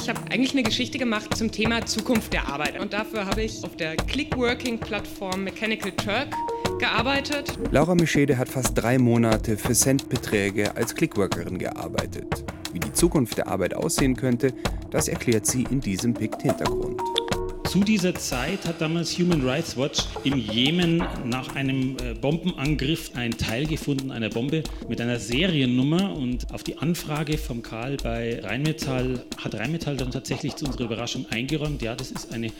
Ich habe eigentlich eine Geschichte gemacht zum Thema Zukunft der Arbeit. Und dafür habe ich auf der Clickworking-Plattform Mechanical Turk gearbeitet. Laura Mischede hat fast drei Monate für Centbeträge als Clickworkerin gearbeitet. Wie die Zukunft der Arbeit aussehen könnte, das erklärt sie in diesem Pikt-Hintergrund. Zu dieser Zeit hat damals Human Rights Watch im Jemen nach einem äh, Bombenangriff ein Teil gefunden einer Bombe mit einer Seriennummer und auf die Anfrage vom Karl bei Rheinmetall hat Rheinmetall dann tatsächlich zu unserer Überraschung eingeräumt, ja, das ist eine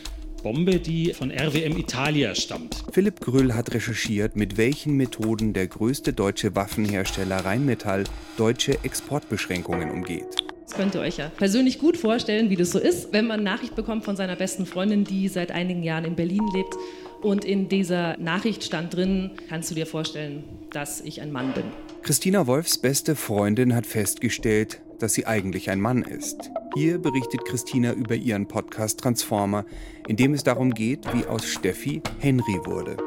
Bombe, die von RWM Italia stammt. Philipp Grüll hat recherchiert, mit welchen Methoden der größte deutsche Waffenhersteller Rheinmetall deutsche Exportbeschränkungen umgeht. Das könnt ihr euch ja persönlich gut vorstellen, wie das so ist, wenn man Nachricht bekommt von seiner besten Freundin, die seit einigen Jahren in Berlin lebt. Und in dieser Nachricht stand drin, kannst du dir vorstellen, dass ich ein Mann bin. Christina Wolfs beste Freundin hat festgestellt, dass sie eigentlich ein Mann ist. Hier berichtet Christina über ihren Podcast Transformer, in dem es darum geht, wie aus Steffi Henry wurde.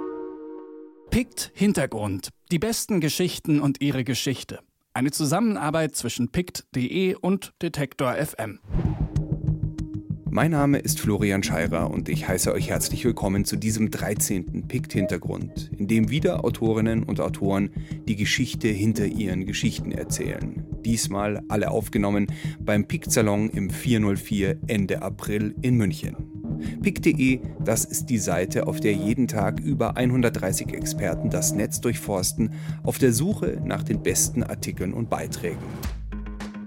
Pikt Hintergrund. Die besten Geschichten und ihre Geschichte. Eine Zusammenarbeit zwischen pict.de und Detektor FM. Mein Name ist Florian Scheirer und ich heiße euch herzlich willkommen zu diesem 13. Pikt-Hintergrund, in dem wieder Autorinnen und Autoren die Geschichte hinter ihren Geschichten erzählen. Diesmal alle aufgenommen beim Pikt-Salon im 404 Ende April in München. Pick.de, das ist die Seite, auf der jeden Tag über 130 Experten das Netz durchforsten, auf der Suche nach den besten Artikeln und Beiträgen.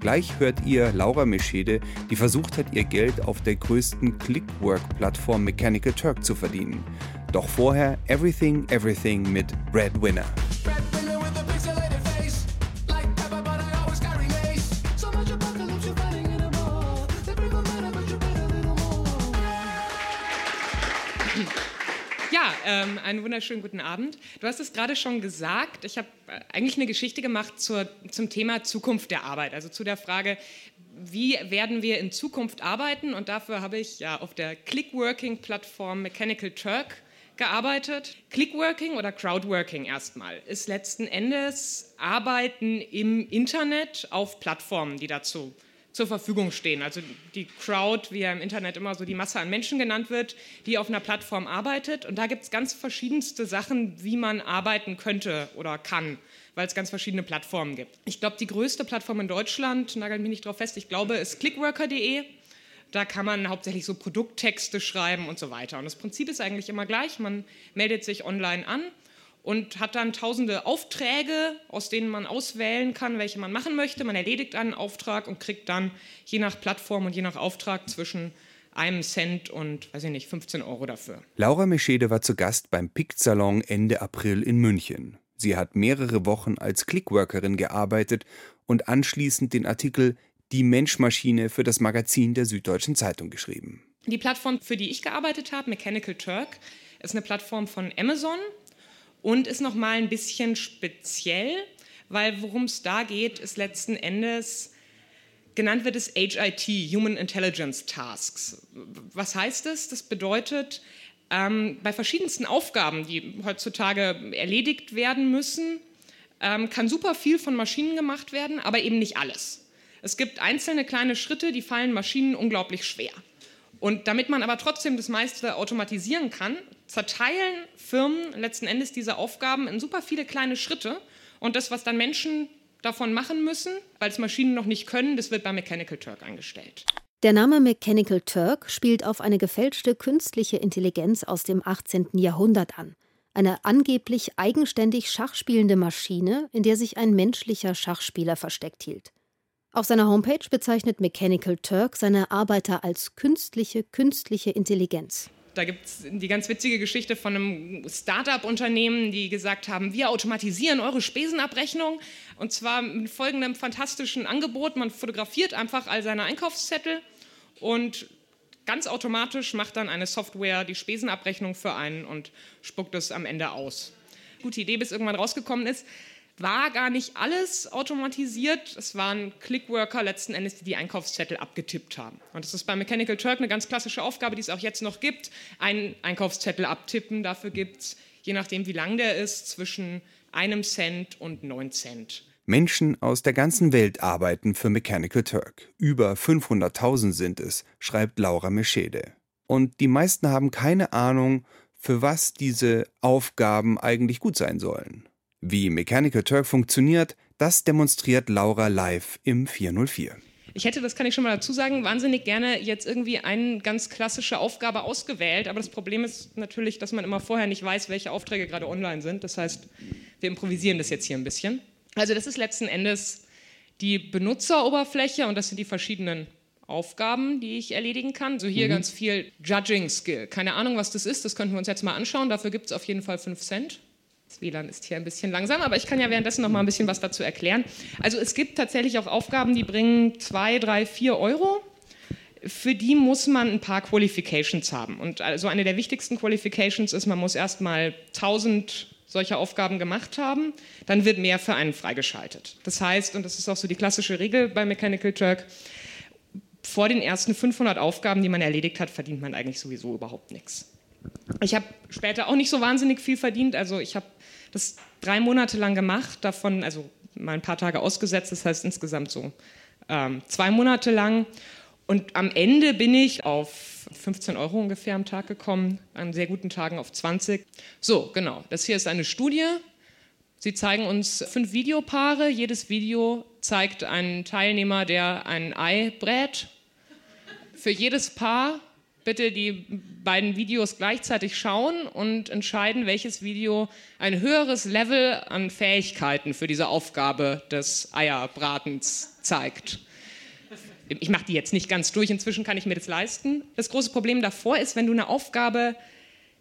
Gleich hört ihr Laura Meschede, die versucht hat, ihr Geld auf der größten Clickwork-Plattform Mechanical Turk zu verdienen. Doch vorher Everything Everything mit Breadwinner. Ähm, einen wunderschönen guten Abend. Du hast es gerade schon gesagt, ich habe äh, eigentlich eine Geschichte gemacht zur, zum Thema Zukunft der Arbeit, also zu der Frage, wie werden wir in Zukunft arbeiten? Und dafür habe ich ja auf der Clickworking-Plattform Mechanical Turk gearbeitet. Clickworking oder Crowdworking erstmal ist letzten Endes Arbeiten im Internet auf Plattformen, die dazu zur Verfügung stehen. Also die Crowd, wie ja im Internet immer so die Masse an Menschen genannt wird, die auf einer Plattform arbeitet. Und da gibt es ganz verschiedenste Sachen, wie man arbeiten könnte oder kann, weil es ganz verschiedene Plattformen gibt. Ich glaube, die größte Plattform in Deutschland, nagelt mich nicht drauf fest, ich glaube, ist clickworker.de. Da kann man hauptsächlich so Produkttexte schreiben und so weiter. Und das Prinzip ist eigentlich immer gleich. Man meldet sich online an und hat dann tausende Aufträge, aus denen man auswählen kann, welche man machen möchte. Man erledigt einen Auftrag und kriegt dann je nach Plattform und je nach Auftrag zwischen einem Cent und, weiß ich nicht, 15 Euro dafür. Laura Meschede war zu Gast beim Pikt-Salon Ende April in München. Sie hat mehrere Wochen als Clickworkerin gearbeitet und anschließend den Artikel Die Menschmaschine für das Magazin der Süddeutschen Zeitung geschrieben. Die Plattform, für die ich gearbeitet habe, Mechanical Turk, ist eine Plattform von Amazon und ist noch mal ein bisschen speziell, weil worum es da geht, ist letzten Endes genannt wird es HIT, Human Intelligence Tasks. Was heißt das? Das bedeutet, ähm, bei verschiedensten Aufgaben, die heutzutage erledigt werden müssen, ähm, kann super viel von Maschinen gemacht werden, aber eben nicht alles. Es gibt einzelne kleine Schritte, die fallen Maschinen unglaublich schwer. Und damit man aber trotzdem das meiste automatisieren kann, zerteilen Firmen letzten Endes diese Aufgaben in super viele kleine Schritte. Und das, was dann Menschen davon machen müssen, weil es Maschinen noch nicht können, das wird bei Mechanical Turk eingestellt. Der Name Mechanical Turk spielt auf eine gefälschte künstliche Intelligenz aus dem 18. Jahrhundert an. Eine angeblich eigenständig schachspielende Maschine, in der sich ein menschlicher Schachspieler versteckt hielt. Auf seiner Homepage bezeichnet Mechanical Turk seine Arbeiter als künstliche, künstliche Intelligenz. Da gibt es die ganz witzige Geschichte von einem Start-up-Unternehmen, die gesagt haben, wir automatisieren eure Spesenabrechnung. Und zwar mit folgendem fantastischen Angebot. Man fotografiert einfach all seine Einkaufszettel und ganz automatisch macht dann eine Software die Spesenabrechnung für einen und spuckt es am Ende aus. Gute Idee, bis irgendwann rausgekommen ist, war gar nicht alles automatisiert. Es waren Clickworker letzten Endes, die die Einkaufszettel abgetippt haben. Und das ist bei Mechanical Turk eine ganz klassische Aufgabe, die es auch jetzt noch gibt. Einen Einkaufszettel abtippen. Dafür gibt es, je nachdem wie lang der ist, zwischen einem Cent und neun Cent Menschen aus der ganzen Welt arbeiten für Mechanical Turk. Über 500.000 sind es, schreibt Laura Meschede. Und die meisten haben keine Ahnung, für was diese Aufgaben eigentlich gut sein sollen. Wie Mechanical Turk funktioniert, das demonstriert Laura live im 404. Ich hätte, das kann ich schon mal dazu sagen, wahnsinnig gerne jetzt irgendwie eine ganz klassische Aufgabe ausgewählt. Aber das Problem ist natürlich, dass man immer vorher nicht weiß, welche Aufträge gerade online sind. Das heißt, wir improvisieren das jetzt hier ein bisschen. Also das ist letzten Endes die Benutzeroberfläche und das sind die verschiedenen Aufgaben, die ich erledigen kann. So hier mhm. ganz viel Judging Skill. Keine Ahnung, was das ist, das könnten wir uns jetzt mal anschauen. Dafür gibt es auf jeden Fall 5 Cent. Das WLAN ist hier ein bisschen langsam, aber ich kann ja währenddessen noch mal ein bisschen was dazu erklären. Also es gibt tatsächlich auch Aufgaben, die bringen 2, 3, 4 Euro. Für die muss man ein paar Qualifications haben. Und also eine der wichtigsten Qualifications ist, man muss erstmal 1000 solche Aufgaben gemacht haben, dann wird mehr für einen freigeschaltet. Das heißt, und das ist auch so die klassische Regel bei Mechanical Turk, vor den ersten 500 Aufgaben, die man erledigt hat, verdient man eigentlich sowieso überhaupt nichts. Ich habe später auch nicht so wahnsinnig viel verdient. Also ich habe das drei Monate lang gemacht, davon also mal ein paar Tage ausgesetzt, das heißt insgesamt so ähm, zwei Monate lang. Und am Ende bin ich auf 15 Euro ungefähr am Tag gekommen, an sehr guten Tagen auf 20. So, genau, das hier ist eine Studie. Sie zeigen uns fünf Videopaare. Jedes Video zeigt einen Teilnehmer, der ein Ei brät. Für jedes Paar bitte die beiden Videos gleichzeitig schauen und entscheiden, welches Video ein höheres Level an Fähigkeiten für diese Aufgabe des Eierbratens zeigt. Ich mache die jetzt nicht ganz durch, inzwischen kann ich mir das leisten. Das große Problem davor ist, wenn du eine Aufgabe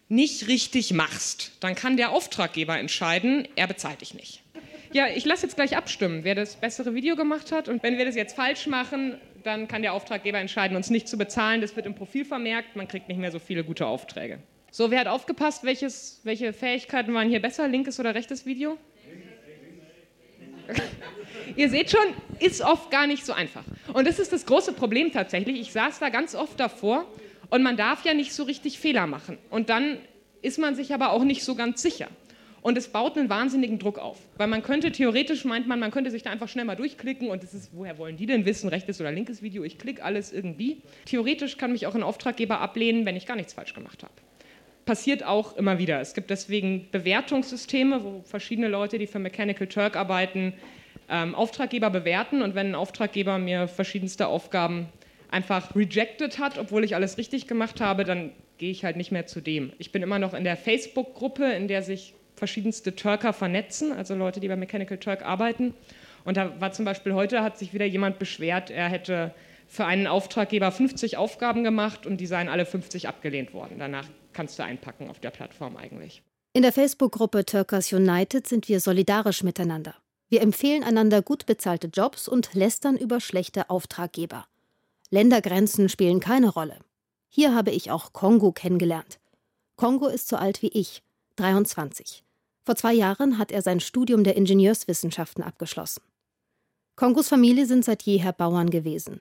nicht richtig machst, dann kann der Auftraggeber entscheiden, er bezahlt dich nicht. Ja, ich lasse jetzt gleich abstimmen, wer das bessere Video gemacht hat. Und wenn wir das jetzt falsch machen, dann kann der Auftraggeber entscheiden, uns nicht zu bezahlen. Das wird im Profil vermerkt, man kriegt nicht mehr so viele gute Aufträge. So, wer hat aufgepasst, welches, welche Fähigkeiten waren hier besser, linkes oder rechtes Video? Ihr seht schon, ist oft gar nicht so einfach. Und das ist das große Problem tatsächlich. Ich saß da ganz oft davor und man darf ja nicht so richtig Fehler machen. Und dann ist man sich aber auch nicht so ganz sicher. Und es baut einen wahnsinnigen Druck auf. Weil man könnte theoretisch, meint man, man könnte sich da einfach schnell mal durchklicken und es ist, woher wollen die denn wissen, rechtes oder linkes Video? Ich klicke alles irgendwie. Theoretisch kann mich auch ein Auftraggeber ablehnen, wenn ich gar nichts falsch gemacht habe. Passiert auch immer wieder. Es gibt deswegen Bewertungssysteme, wo verschiedene Leute, die für Mechanical Turk arbeiten, ähm, Auftraggeber bewerten. Und wenn ein Auftraggeber mir verschiedenste Aufgaben einfach rejected hat, obwohl ich alles richtig gemacht habe, dann gehe ich halt nicht mehr zu dem. Ich bin immer noch in der Facebook-Gruppe, in der sich verschiedenste Turker vernetzen, also Leute, die bei Mechanical Turk arbeiten. Und da war zum Beispiel heute, hat sich wieder jemand beschwert, er hätte für einen Auftraggeber 50 Aufgaben gemacht und die seien alle 50 abgelehnt worden. Danach kannst du einpacken auf der Plattform eigentlich. In der Facebook-Gruppe Turkers United sind wir solidarisch miteinander. Wir empfehlen einander gut bezahlte Jobs und lästern über schlechte Auftraggeber. Ländergrenzen spielen keine Rolle. Hier habe ich auch Kongo kennengelernt. Kongo ist so alt wie ich, 23. Vor zwei Jahren hat er sein Studium der Ingenieurswissenschaften abgeschlossen. Kongos Familie sind seit jeher Bauern gewesen.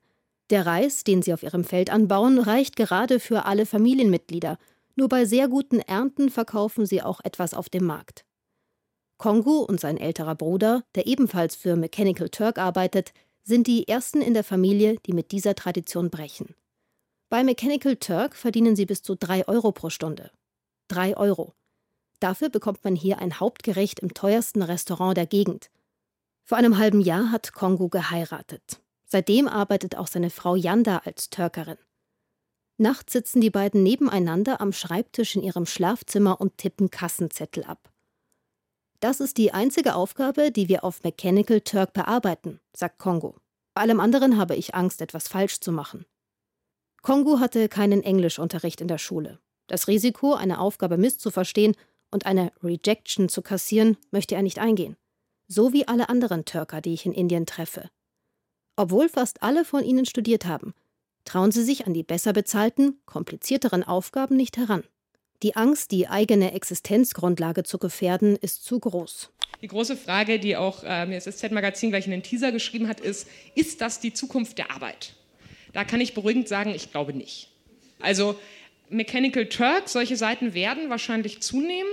Der Reis, den sie auf ihrem Feld anbauen, reicht gerade für alle Familienmitglieder. Nur bei sehr guten Ernten verkaufen sie auch etwas auf dem Markt. Kongo und sein älterer Bruder, der ebenfalls für Mechanical Turk arbeitet, sind die ersten in der Familie, die mit dieser Tradition brechen. Bei Mechanical Turk verdienen sie bis zu drei Euro pro Stunde. Drei Euro. Dafür bekommt man hier ein Hauptgericht im teuersten Restaurant der Gegend. Vor einem halben Jahr hat Kongo geheiratet. Seitdem arbeitet auch seine Frau Yanda als Türkerin. Nachts sitzen die beiden nebeneinander am Schreibtisch in ihrem Schlafzimmer und tippen Kassenzettel ab. Das ist die einzige Aufgabe, die wir auf Mechanical Turk bearbeiten, sagt Kongo. Bei allem anderen habe ich Angst, etwas falsch zu machen. Kongo hatte keinen Englischunterricht in der Schule. Das Risiko, eine Aufgabe misszuverstehen und eine Rejection zu kassieren, möchte er nicht eingehen. So wie alle anderen Türker, die ich in Indien treffe. Obwohl fast alle von ihnen studiert haben, trauen sie sich an die besser bezahlten, komplizierteren Aufgaben nicht heran. Die Angst, die eigene Existenzgrundlage zu gefährden, ist zu groß. Die große Frage, die auch äh, mir das SZ-Magazin gleich in den Teaser geschrieben hat, ist, ist das die Zukunft der Arbeit? Da kann ich beruhigend sagen, ich glaube nicht. Also Mechanical Turk, solche Seiten werden wahrscheinlich zunehmen.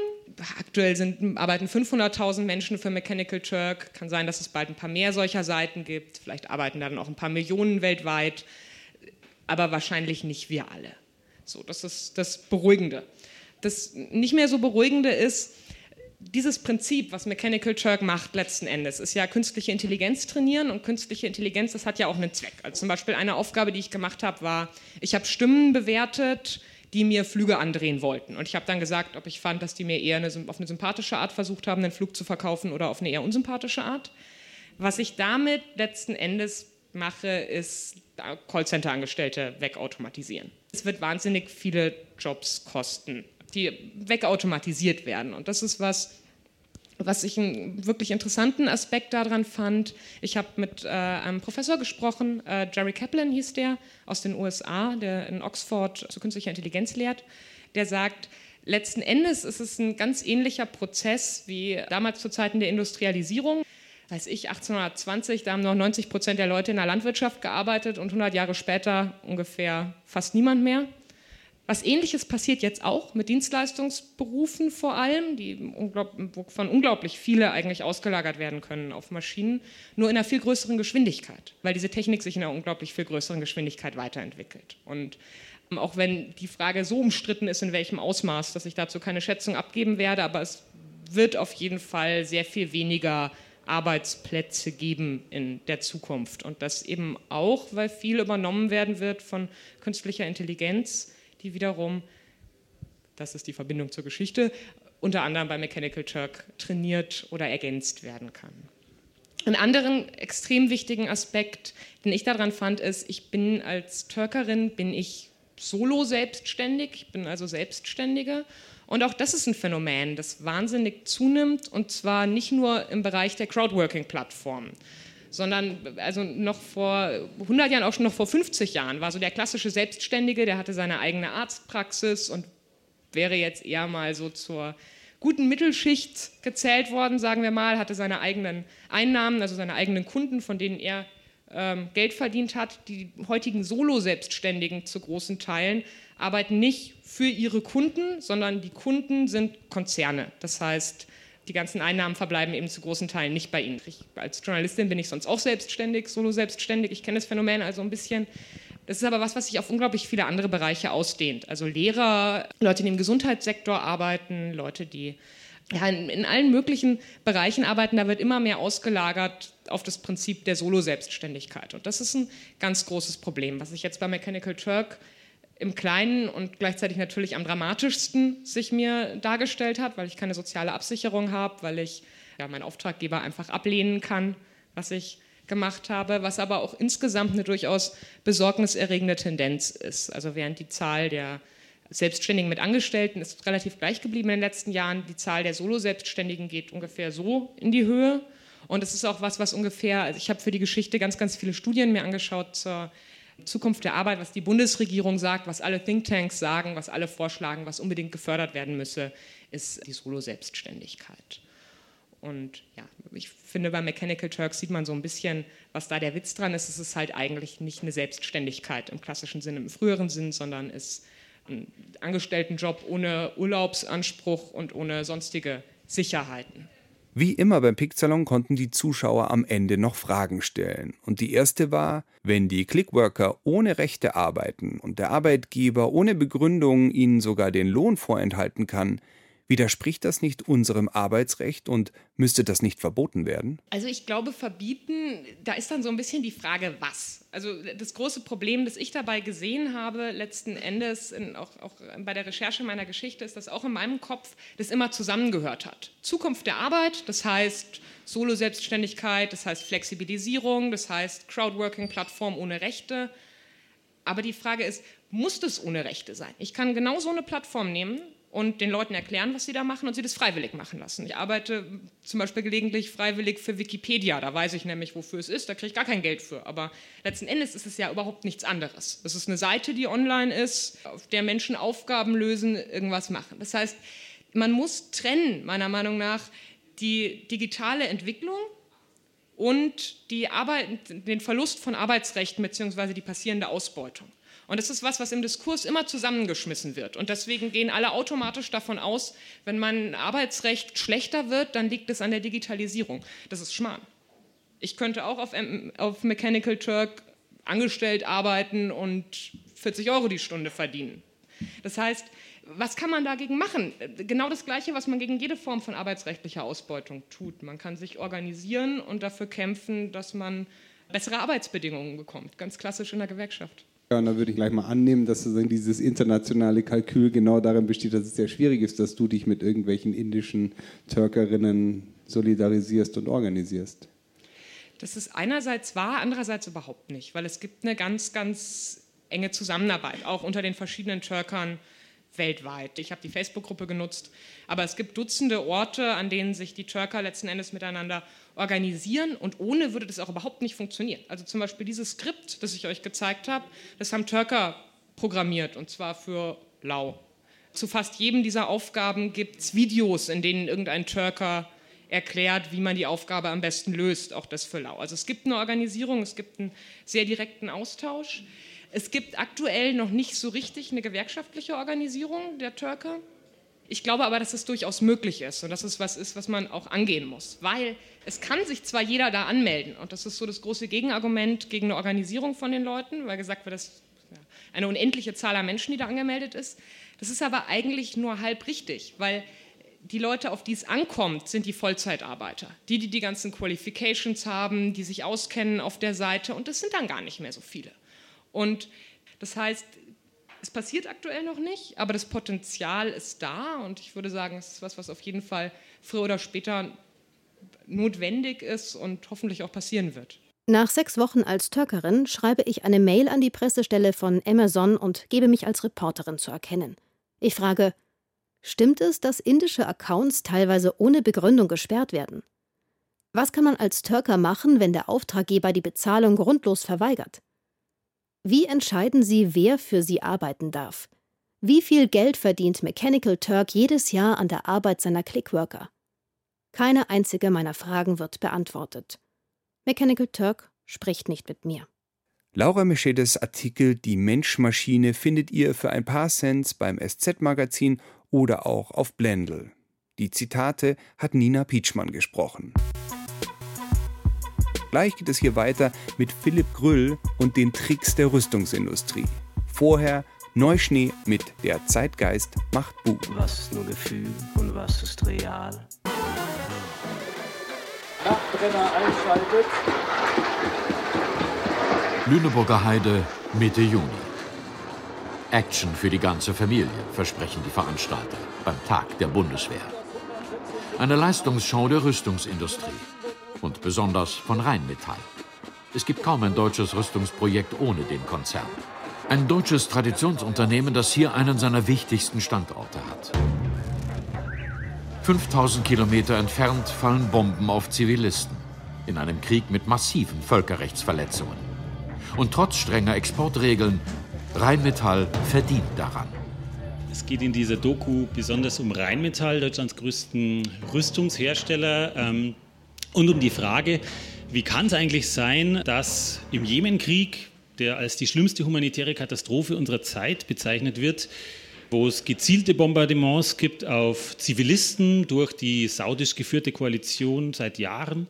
Aktuell sind, arbeiten 500.000 Menschen für Mechanical Turk. Kann sein, dass es bald ein paar mehr solcher Seiten gibt. Vielleicht arbeiten dann auch ein paar Millionen weltweit. Aber wahrscheinlich nicht wir alle. So, das ist das Beruhigende. Das nicht mehr so Beruhigende ist, dieses Prinzip, was Mechanical Turk macht letzten Endes, ist ja künstliche Intelligenz trainieren und künstliche Intelligenz, das hat ja auch einen Zweck. Also zum Beispiel eine Aufgabe, die ich gemacht habe, war, ich habe Stimmen bewertet, die mir Flüge andrehen wollten. Und ich habe dann gesagt, ob ich fand, dass die mir eher eine, auf eine sympathische Art versucht haben, einen Flug zu verkaufen oder auf eine eher unsympathische Art. Was ich damit letzten Endes mache, ist Callcenter-Angestellte wegautomatisieren. Es wird wahnsinnig viele Jobs kosten die wegautomatisiert werden. Und das ist was, was ich einen wirklich interessanten Aspekt daran fand. Ich habe mit äh, einem Professor gesprochen, äh, Jerry Kaplan hieß der, aus den USA, der in Oxford zu künstlicher Intelligenz lehrt, der sagt, letzten Endes ist es ein ganz ähnlicher Prozess wie damals zu Zeiten der Industrialisierung. Weiß ich, 1820, da haben noch 90 Prozent der Leute in der Landwirtschaft gearbeitet und 100 Jahre später ungefähr fast niemand mehr. Was ähnliches passiert jetzt auch mit Dienstleistungsberufen vor allem, die von unglaublich viele eigentlich ausgelagert werden können auf Maschinen, nur in einer viel größeren Geschwindigkeit, weil diese Technik sich in einer unglaublich viel größeren Geschwindigkeit weiterentwickelt. Und ähm, auch wenn die Frage so umstritten ist, in welchem Ausmaß, dass ich dazu keine Schätzung abgeben werde, aber es wird auf jeden Fall sehr viel weniger Arbeitsplätze geben in der Zukunft. Und das eben auch, weil viel übernommen werden wird von künstlicher Intelligenz die wiederum, das ist die Verbindung zur Geschichte, unter anderem bei Mechanical Turk trainiert oder ergänzt werden kann. Einen anderen extrem wichtigen Aspekt, den ich daran fand, ist, ich bin als Türkerin, bin ich solo selbstständig, ich bin also Selbstständige. Und auch das ist ein Phänomen, das wahnsinnig zunimmt, und zwar nicht nur im Bereich der Crowdworking-Plattformen sondern also noch vor 100 Jahren, auch schon noch vor 50 Jahren, war so der klassische Selbstständige, der hatte seine eigene Arztpraxis und wäre jetzt eher mal so zur guten Mittelschicht gezählt worden, sagen wir mal, hatte seine eigenen Einnahmen, also seine eigenen Kunden, von denen er ähm, Geld verdient hat. Die heutigen Solo-Selbstständigen zu großen Teilen arbeiten nicht für ihre Kunden, sondern die Kunden sind Konzerne. Das heißt, die ganzen Einnahmen verbleiben eben zu großen Teilen nicht bei Ihnen. Ich, als Journalistin bin ich sonst auch selbstständig, solo selbstständig. Ich kenne das Phänomen also ein bisschen. Das ist aber was, was sich auf unglaublich viele andere Bereiche ausdehnt. Also Lehrer, Leute, die im Gesundheitssektor arbeiten, Leute, die ja, in, in allen möglichen Bereichen arbeiten, da wird immer mehr ausgelagert auf das Prinzip der Solo-Selbstständigkeit. Und das ist ein ganz großes Problem, was ich jetzt bei Mechanical Turk im Kleinen und gleichzeitig natürlich am dramatischsten sich mir dargestellt hat, weil ich keine soziale Absicherung habe, weil ich ja, meinen Auftraggeber einfach ablehnen kann, was ich gemacht habe, was aber auch insgesamt eine durchaus besorgniserregende Tendenz ist. Also während die Zahl der Selbstständigen mit Angestellten ist relativ gleich geblieben in den letzten Jahren, die Zahl der Solo-Selbstständigen geht ungefähr so in die Höhe. Und es ist auch was, was ungefähr, also ich habe für die Geschichte ganz, ganz viele Studien mir angeschaut zur Zukunft der Arbeit, was die Bundesregierung sagt, was alle Thinktanks sagen, was alle vorschlagen, was unbedingt gefördert werden müsse, ist die Solo-Selbstständigkeit. Und ja, ich finde, bei Mechanical Turk sieht man so ein bisschen, was da der Witz dran ist. Es ist halt eigentlich nicht eine Selbstständigkeit im klassischen Sinne, im früheren Sinn, sondern ist ein Angestelltenjob ohne Urlaubsanspruch und ohne sonstige Sicherheiten. Wie immer beim Picksalon konnten die Zuschauer am Ende noch Fragen stellen. Und die erste war, wenn die Clickworker ohne Rechte arbeiten und der Arbeitgeber ohne Begründung ihnen sogar den Lohn vorenthalten kann, Widerspricht das nicht unserem Arbeitsrecht und müsste das nicht verboten werden? Also ich glaube, verbieten, da ist dann so ein bisschen die Frage, was. Also das große Problem, das ich dabei gesehen habe, letzten Endes, in, auch, auch bei der Recherche meiner Geschichte, ist, dass auch in meinem Kopf das immer zusammengehört hat. Zukunft der Arbeit, das heißt Solo-Selbstständigkeit, das heißt Flexibilisierung, das heißt Crowdworking-Plattform ohne Rechte. Aber die Frage ist, muss das ohne Rechte sein? Ich kann genau so eine Plattform nehmen und den Leuten erklären, was sie da machen und sie das freiwillig machen lassen. Ich arbeite zum Beispiel gelegentlich freiwillig für Wikipedia, da weiß ich nämlich, wofür es ist, da kriege ich gar kein Geld für. Aber letzten Endes ist es ja überhaupt nichts anderes. Es ist eine Seite, die online ist, auf der Menschen Aufgaben lösen, irgendwas machen. Das heißt, man muss trennen, meiner Meinung nach, die digitale Entwicklung und die Arbeit, den Verlust von Arbeitsrechten bzw. die passierende Ausbeutung. Und das ist was, was im Diskurs immer zusammengeschmissen wird. Und deswegen gehen alle automatisch davon aus, wenn mein Arbeitsrecht schlechter wird, dann liegt es an der Digitalisierung. Das ist Schmarrn. Ich könnte auch auf, auf Mechanical Turk angestellt arbeiten und 40 Euro die Stunde verdienen. Das heißt, was kann man dagegen machen? Genau das Gleiche, was man gegen jede Form von arbeitsrechtlicher Ausbeutung tut. Man kann sich organisieren und dafür kämpfen, dass man bessere Arbeitsbedingungen bekommt. Ganz klassisch in der Gewerkschaft. Ja, und da würde ich gleich mal annehmen, dass dieses internationale Kalkül genau darin besteht, dass es sehr schwierig ist, dass du dich mit irgendwelchen indischen Türkerinnen solidarisierst und organisierst. Das ist einerseits wahr, andererseits überhaupt nicht, weil es gibt eine ganz, ganz enge Zusammenarbeit, auch unter den verschiedenen Türkern weltweit. Ich habe die Facebook-Gruppe genutzt, aber es gibt Dutzende Orte, an denen sich die Türker letzten Endes miteinander organisieren und ohne würde das auch überhaupt nicht funktionieren. Also zum Beispiel dieses Skript, das ich euch gezeigt habe, das haben Türker programmiert und zwar für Lau. Zu fast jedem dieser Aufgaben gibt es Videos, in denen irgendein Türker erklärt, wie man die Aufgabe am besten löst, auch das für Lau. Also es gibt eine Organisierung, es gibt einen sehr direkten Austausch. Es gibt aktuell noch nicht so richtig eine gewerkschaftliche Organisierung der Türker. Ich glaube aber, dass es durchaus möglich ist und dass es was ist, was man auch angehen muss. Weil es kann sich zwar jeder da anmelden und das ist so das große Gegenargument gegen eine Organisierung von den Leuten, weil gesagt wird, dass eine unendliche Zahl an Menschen, die da angemeldet ist. Das ist aber eigentlich nur halb richtig, weil die Leute, auf die es ankommt, sind die Vollzeitarbeiter. Die, die die ganzen Qualifications haben, die sich auskennen auf der Seite und das sind dann gar nicht mehr so viele. Und das heißt, es passiert aktuell noch nicht, aber das Potenzial ist da und ich würde sagen, es ist was, was auf jeden Fall früher oder später notwendig ist und hoffentlich auch passieren wird. Nach sechs Wochen als Türkerin schreibe ich eine Mail an die Pressestelle von Amazon und gebe mich als Reporterin zu erkennen. Ich frage, stimmt es, dass indische Accounts teilweise ohne Begründung gesperrt werden? Was kann man als Türker machen, wenn der Auftraggeber die Bezahlung grundlos verweigert? Wie entscheiden Sie, wer für Sie arbeiten darf? Wie viel Geld verdient Mechanical Turk jedes Jahr an der Arbeit seiner Clickworker? Keine einzige meiner Fragen wird beantwortet. Mechanical Turk spricht nicht mit mir. Laura Meschedes Artikel Die Menschmaschine findet ihr für ein paar Cents beim SZ-Magazin oder auch auf Blendl. Die Zitate hat Nina Pietschmann gesprochen. Gleich geht es hier weiter mit Philipp Grüll und den Tricks der Rüstungsindustrie. Vorher Neuschnee mit Der Zeitgeist macht Buch. Was ist nur Gefühl und was ist real? Nachtbrenner einschaltet. Lüneburger Heide Mitte Juni. Action für die ganze Familie, versprechen die Veranstalter beim Tag der Bundeswehr. Eine Leistungsshow der Rüstungsindustrie und besonders von Rheinmetall. Es gibt kaum ein deutsches Rüstungsprojekt ohne den Konzern. Ein deutsches Traditionsunternehmen, das hier einen seiner wichtigsten Standorte hat. 5000 Kilometer entfernt fallen Bomben auf Zivilisten in einem Krieg mit massiven Völkerrechtsverletzungen. Und trotz strenger Exportregeln, Rheinmetall verdient daran. Es geht in dieser Doku besonders um Rheinmetall, Deutschlands größten Rüstungshersteller. Ähm, und um die Frage, wie kann es eigentlich sein, dass im Jemenkrieg, der als die schlimmste humanitäre Katastrophe unserer Zeit bezeichnet wird, wo es gezielte Bombardements gibt auf Zivilisten durch die saudisch geführte Koalition seit Jahren,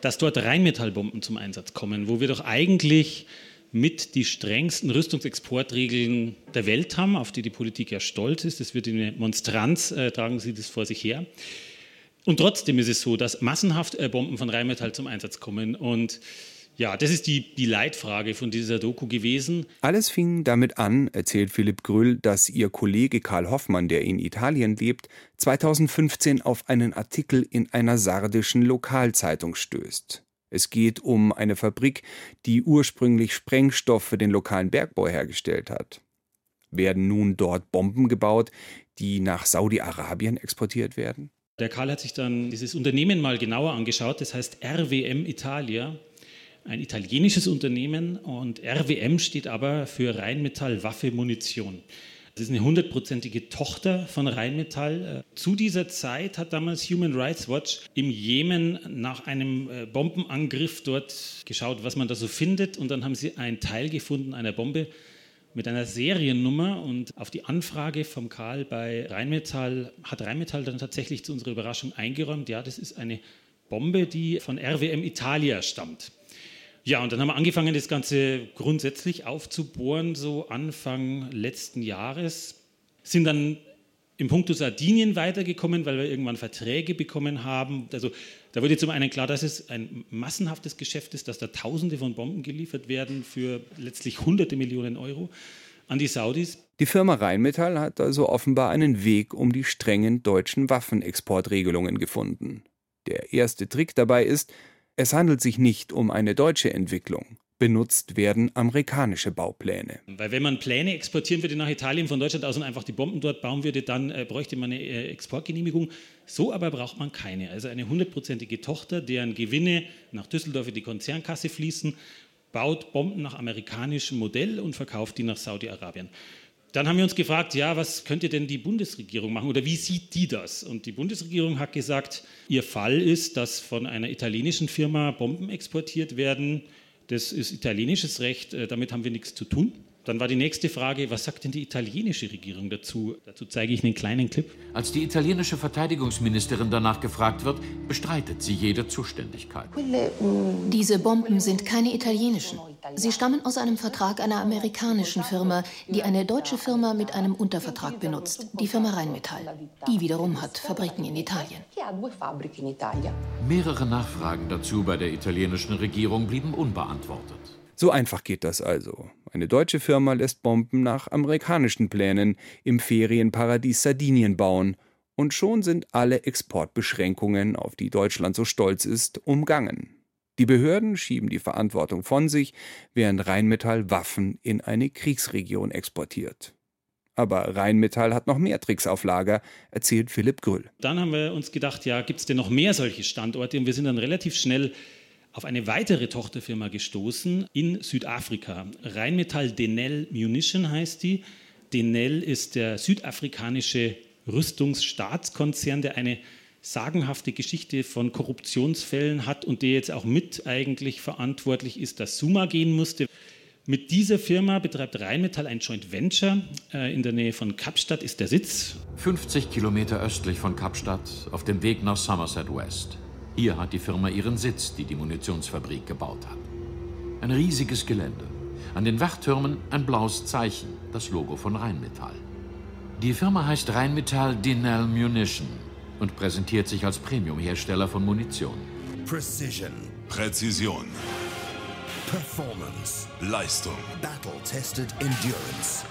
dass dort Rheinmetallbomben zum Einsatz kommen, wo wir doch eigentlich mit die strengsten Rüstungsexportregeln der Welt haben, auf die die Politik ja stolz ist. Das wird eine Monstranz, äh, tragen sie das vor sich her. Und trotzdem ist es so, dass massenhaft äh, Bomben von Rheinmetall zum Einsatz kommen. Und ja, das ist die, die Leitfrage von dieser Doku gewesen. Alles fing damit an, erzählt Philipp Grüll, dass ihr Kollege Karl Hoffmann, der in Italien lebt, 2015 auf einen Artikel in einer sardischen Lokalzeitung stößt. Es geht um eine Fabrik, die ursprünglich Sprengstoff für den lokalen Bergbau hergestellt hat. Werden nun dort Bomben gebaut, die nach Saudi-Arabien exportiert werden? Der Karl hat sich dann dieses Unternehmen mal genauer angeschaut, das heißt RWM Italia, ein italienisches Unternehmen und RWM steht aber für Rheinmetall Waffe Munition. Das ist eine hundertprozentige Tochter von Rheinmetall. Zu dieser Zeit hat damals Human Rights Watch im Jemen nach einem äh, Bombenangriff dort geschaut, was man da so findet. Und dann haben sie ein Teil gefunden einer Bombe, mit einer Seriennummer und auf die Anfrage vom Karl bei Rheinmetall hat Rheinmetall dann tatsächlich zu unserer Überraschung eingeräumt, ja, das ist eine Bombe, die von RWM Italia stammt. Ja, und dann haben wir angefangen, das Ganze grundsätzlich aufzubohren, so Anfang letzten Jahres. Sind dann im Punkto Sardinien weitergekommen, weil wir irgendwann Verträge bekommen haben. Also da wurde zum einen klar, dass es ein massenhaftes Geschäft ist, dass da Tausende von Bomben geliefert werden für letztlich hunderte Millionen Euro an die Saudis. Die Firma Rheinmetall hat also offenbar einen Weg um die strengen deutschen Waffenexportregelungen gefunden. Der erste Trick dabei ist, es handelt sich nicht um eine deutsche Entwicklung. Benutzt werden amerikanische Baupläne. Weil wenn man Pläne exportieren würde nach Italien von Deutschland aus und einfach die Bomben dort bauen würde, dann äh, bräuchte man eine äh, Exportgenehmigung. So aber braucht man keine. Also eine hundertprozentige Tochter, deren Gewinne nach Düsseldorf in die Konzernkasse fließen, baut Bomben nach amerikanischem Modell und verkauft die nach Saudi-Arabien. Dann haben wir uns gefragt, ja, was könnte denn die Bundesregierung machen oder wie sieht die das? Und die Bundesregierung hat gesagt, ihr Fall ist, dass von einer italienischen Firma Bomben exportiert werden. Das ist italienisches Recht, äh, damit haben wir nichts zu tun. Dann war die nächste Frage, was sagt denn die italienische Regierung dazu? Dazu zeige ich einen kleinen Clip. Als die italienische Verteidigungsministerin danach gefragt wird, bestreitet sie jede Zuständigkeit. Diese Bomben sind keine italienischen. Sie stammen aus einem Vertrag einer amerikanischen Firma, die eine deutsche Firma mit einem Untervertrag benutzt, die Firma Rheinmetall. Die wiederum hat Fabriken in Italien. Mehrere Nachfragen dazu bei der italienischen Regierung blieben unbeantwortet. So einfach geht das also. Eine deutsche Firma lässt Bomben nach amerikanischen Plänen im Ferienparadies Sardinien bauen, und schon sind alle Exportbeschränkungen, auf die Deutschland so stolz ist, umgangen. Die Behörden schieben die Verantwortung von sich, während Rheinmetall Waffen in eine Kriegsregion exportiert. Aber Rheinmetall hat noch mehr Tricks auf Lager, erzählt Philipp Grüll. Dann haben wir uns gedacht, ja, gibt es denn noch mehr solche Standorte? Und wir sind dann relativ schnell auf eine weitere Tochterfirma gestoßen in Südafrika. Rheinmetall Denel Munition heißt die. Denel ist der südafrikanische Rüstungsstaatskonzern, der eine sagenhafte Geschichte von Korruptionsfällen hat und der jetzt auch mit eigentlich verantwortlich ist, dass Suma gehen musste. Mit dieser Firma betreibt Rheinmetall ein Joint Venture. Äh, in der Nähe von Kapstadt ist der Sitz. 50 Kilometer östlich von Kapstadt auf dem Weg nach Somerset West. Hier hat die Firma ihren Sitz, die die Munitionsfabrik gebaut hat. Ein riesiges Gelände. An den Wachtürmen ein blaues Zeichen, das Logo von Rheinmetall. Die Firma heißt Rheinmetall Denel Munition und präsentiert sich als Premiumhersteller von Munition. Precision. Präzision. Performance. Leistung. Battle-tested endurance.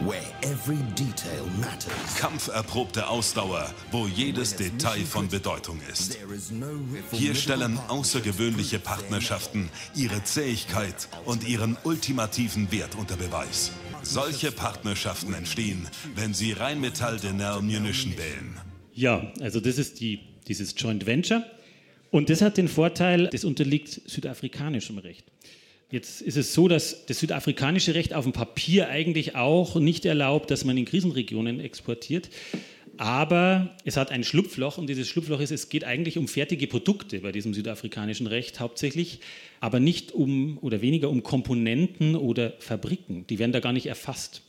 Where every detail matters. Kampferprobte Ausdauer, wo jedes Detail von Bedeutung ist. Hier stellen außergewöhnliche Partnerschaften ihre Zähigkeit und ihren ultimativen Wert unter Beweis. Solche Partnerschaften entstehen, wenn Sie Rheinmetall Denel Munition wählen. Ja, also das ist die, dieses Joint Venture. Und das hat den Vorteil, das unterliegt südafrikanischem Recht. Jetzt ist es so, dass das südafrikanische Recht auf dem Papier eigentlich auch nicht erlaubt, dass man in Krisenregionen exportiert. Aber es hat ein Schlupfloch und dieses Schlupfloch ist, es geht eigentlich um fertige Produkte bei diesem südafrikanischen Recht hauptsächlich, aber nicht um oder weniger um Komponenten oder Fabriken. Die werden da gar nicht erfasst.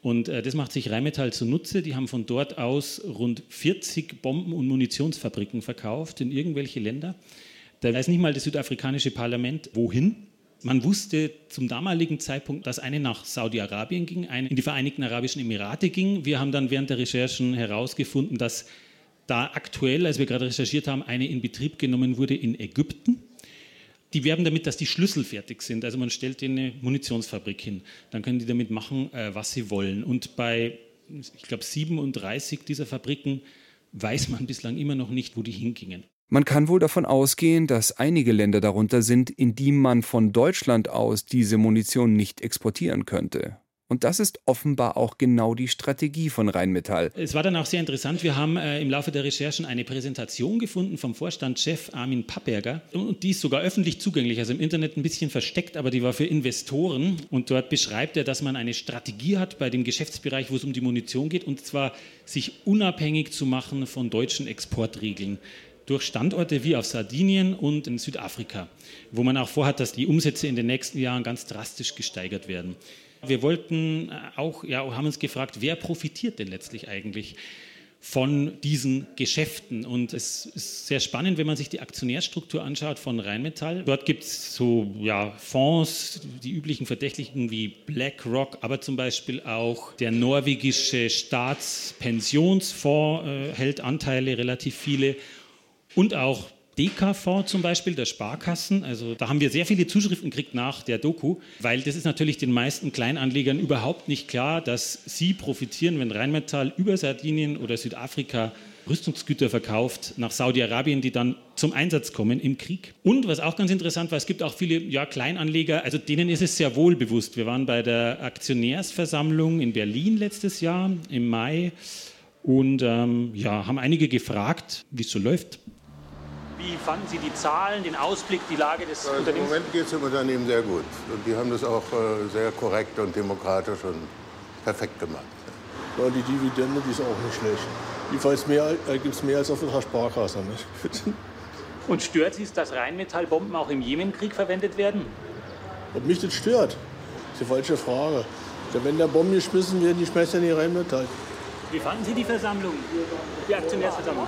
Und äh, das macht sich Rheinmetall zunutze. Die haben von dort aus rund 40 Bomben- und Munitionsfabriken verkauft in irgendwelche Länder. Da weiß nicht mal das südafrikanische Parlament, wohin. Man wusste zum damaligen Zeitpunkt, dass eine nach Saudi-Arabien ging, eine in die Vereinigten Arabischen Emirate ging. Wir haben dann während der Recherchen herausgefunden, dass da aktuell, als wir gerade recherchiert haben, eine in Betrieb genommen wurde in Ägypten. Die werben damit, dass die Schlüssel fertig sind. Also man stellt ihnen eine Munitionsfabrik hin. Dann können die damit machen, äh, was sie wollen. Und bei, ich glaube, 37 dieser Fabriken weiß man bislang immer noch nicht, wo die hingingen. Man kann wohl davon ausgehen, dass einige Länder darunter sind, in die man von Deutschland aus diese Munition nicht exportieren könnte. Und das ist offenbar auch genau die Strategie von Rheinmetall. Es war dann auch sehr interessant. Wir haben äh, im Laufe der Recherchen eine Präsentation gefunden vom Vorstandschef Armin Papperger. Und die ist sogar öffentlich zugänglich, also im Internet ein bisschen versteckt, aber die war für Investoren. Und dort beschreibt er, dass man eine Strategie hat bei dem Geschäftsbereich, wo es um die Munition geht, und zwar sich unabhängig zu machen von deutschen Exportregeln durch Standorte wie auf Sardinien und in Südafrika, wo man auch vorhat, dass die Umsätze in den nächsten Jahren ganz drastisch gesteigert werden. Wir wollten auch, ja, haben uns gefragt, wer profitiert denn letztlich eigentlich? von diesen Geschäften. Und es ist sehr spannend, wenn man sich die Aktionärstruktur anschaut von Rheinmetall. Dort gibt es so ja, Fonds, die üblichen Verdächtigen wie BlackRock, aber zum Beispiel auch der norwegische Staatspensionsfonds äh, hält Anteile, relativ viele. Und auch DKV zum Beispiel, der Sparkassen. Also da haben wir sehr viele Zuschriften gekriegt nach der Doku, weil das ist natürlich den meisten Kleinanlegern überhaupt nicht klar, dass sie profitieren, wenn Rheinmetall über Sardinien oder Südafrika Rüstungsgüter verkauft nach Saudi-Arabien, die dann zum Einsatz kommen im Krieg. Und was auch ganz interessant war, es gibt auch viele ja, Kleinanleger, also denen ist es sehr wohl bewusst. Wir waren bei der Aktionärsversammlung in Berlin letztes Jahr im Mai und ähm, ja, haben einige gefragt, wie es so läuft. Wie fanden Sie die Zahlen, den Ausblick, die Lage des also Unternehmens? Im Moment geht es dem Unternehmen sehr gut. Und die haben das auch äh, sehr korrekt und demokratisch und perfekt gemacht. Ja, die Dividende die ist auch nicht schlecht. Jedenfalls mehr, äh, gibt es mehr als auf der Sparkasse. Nicht? Und stört Sie es, dass Rheinmetallbomben auch im Jemenkrieg verwendet werden? Ob mich das stört, ist die falsche Frage. Denn wenn der Bomben geschmissen werden, die schmeißt ja nicht Rheinmetall. Wie fanden Sie die Versammlung, die Aktionärsversammlung?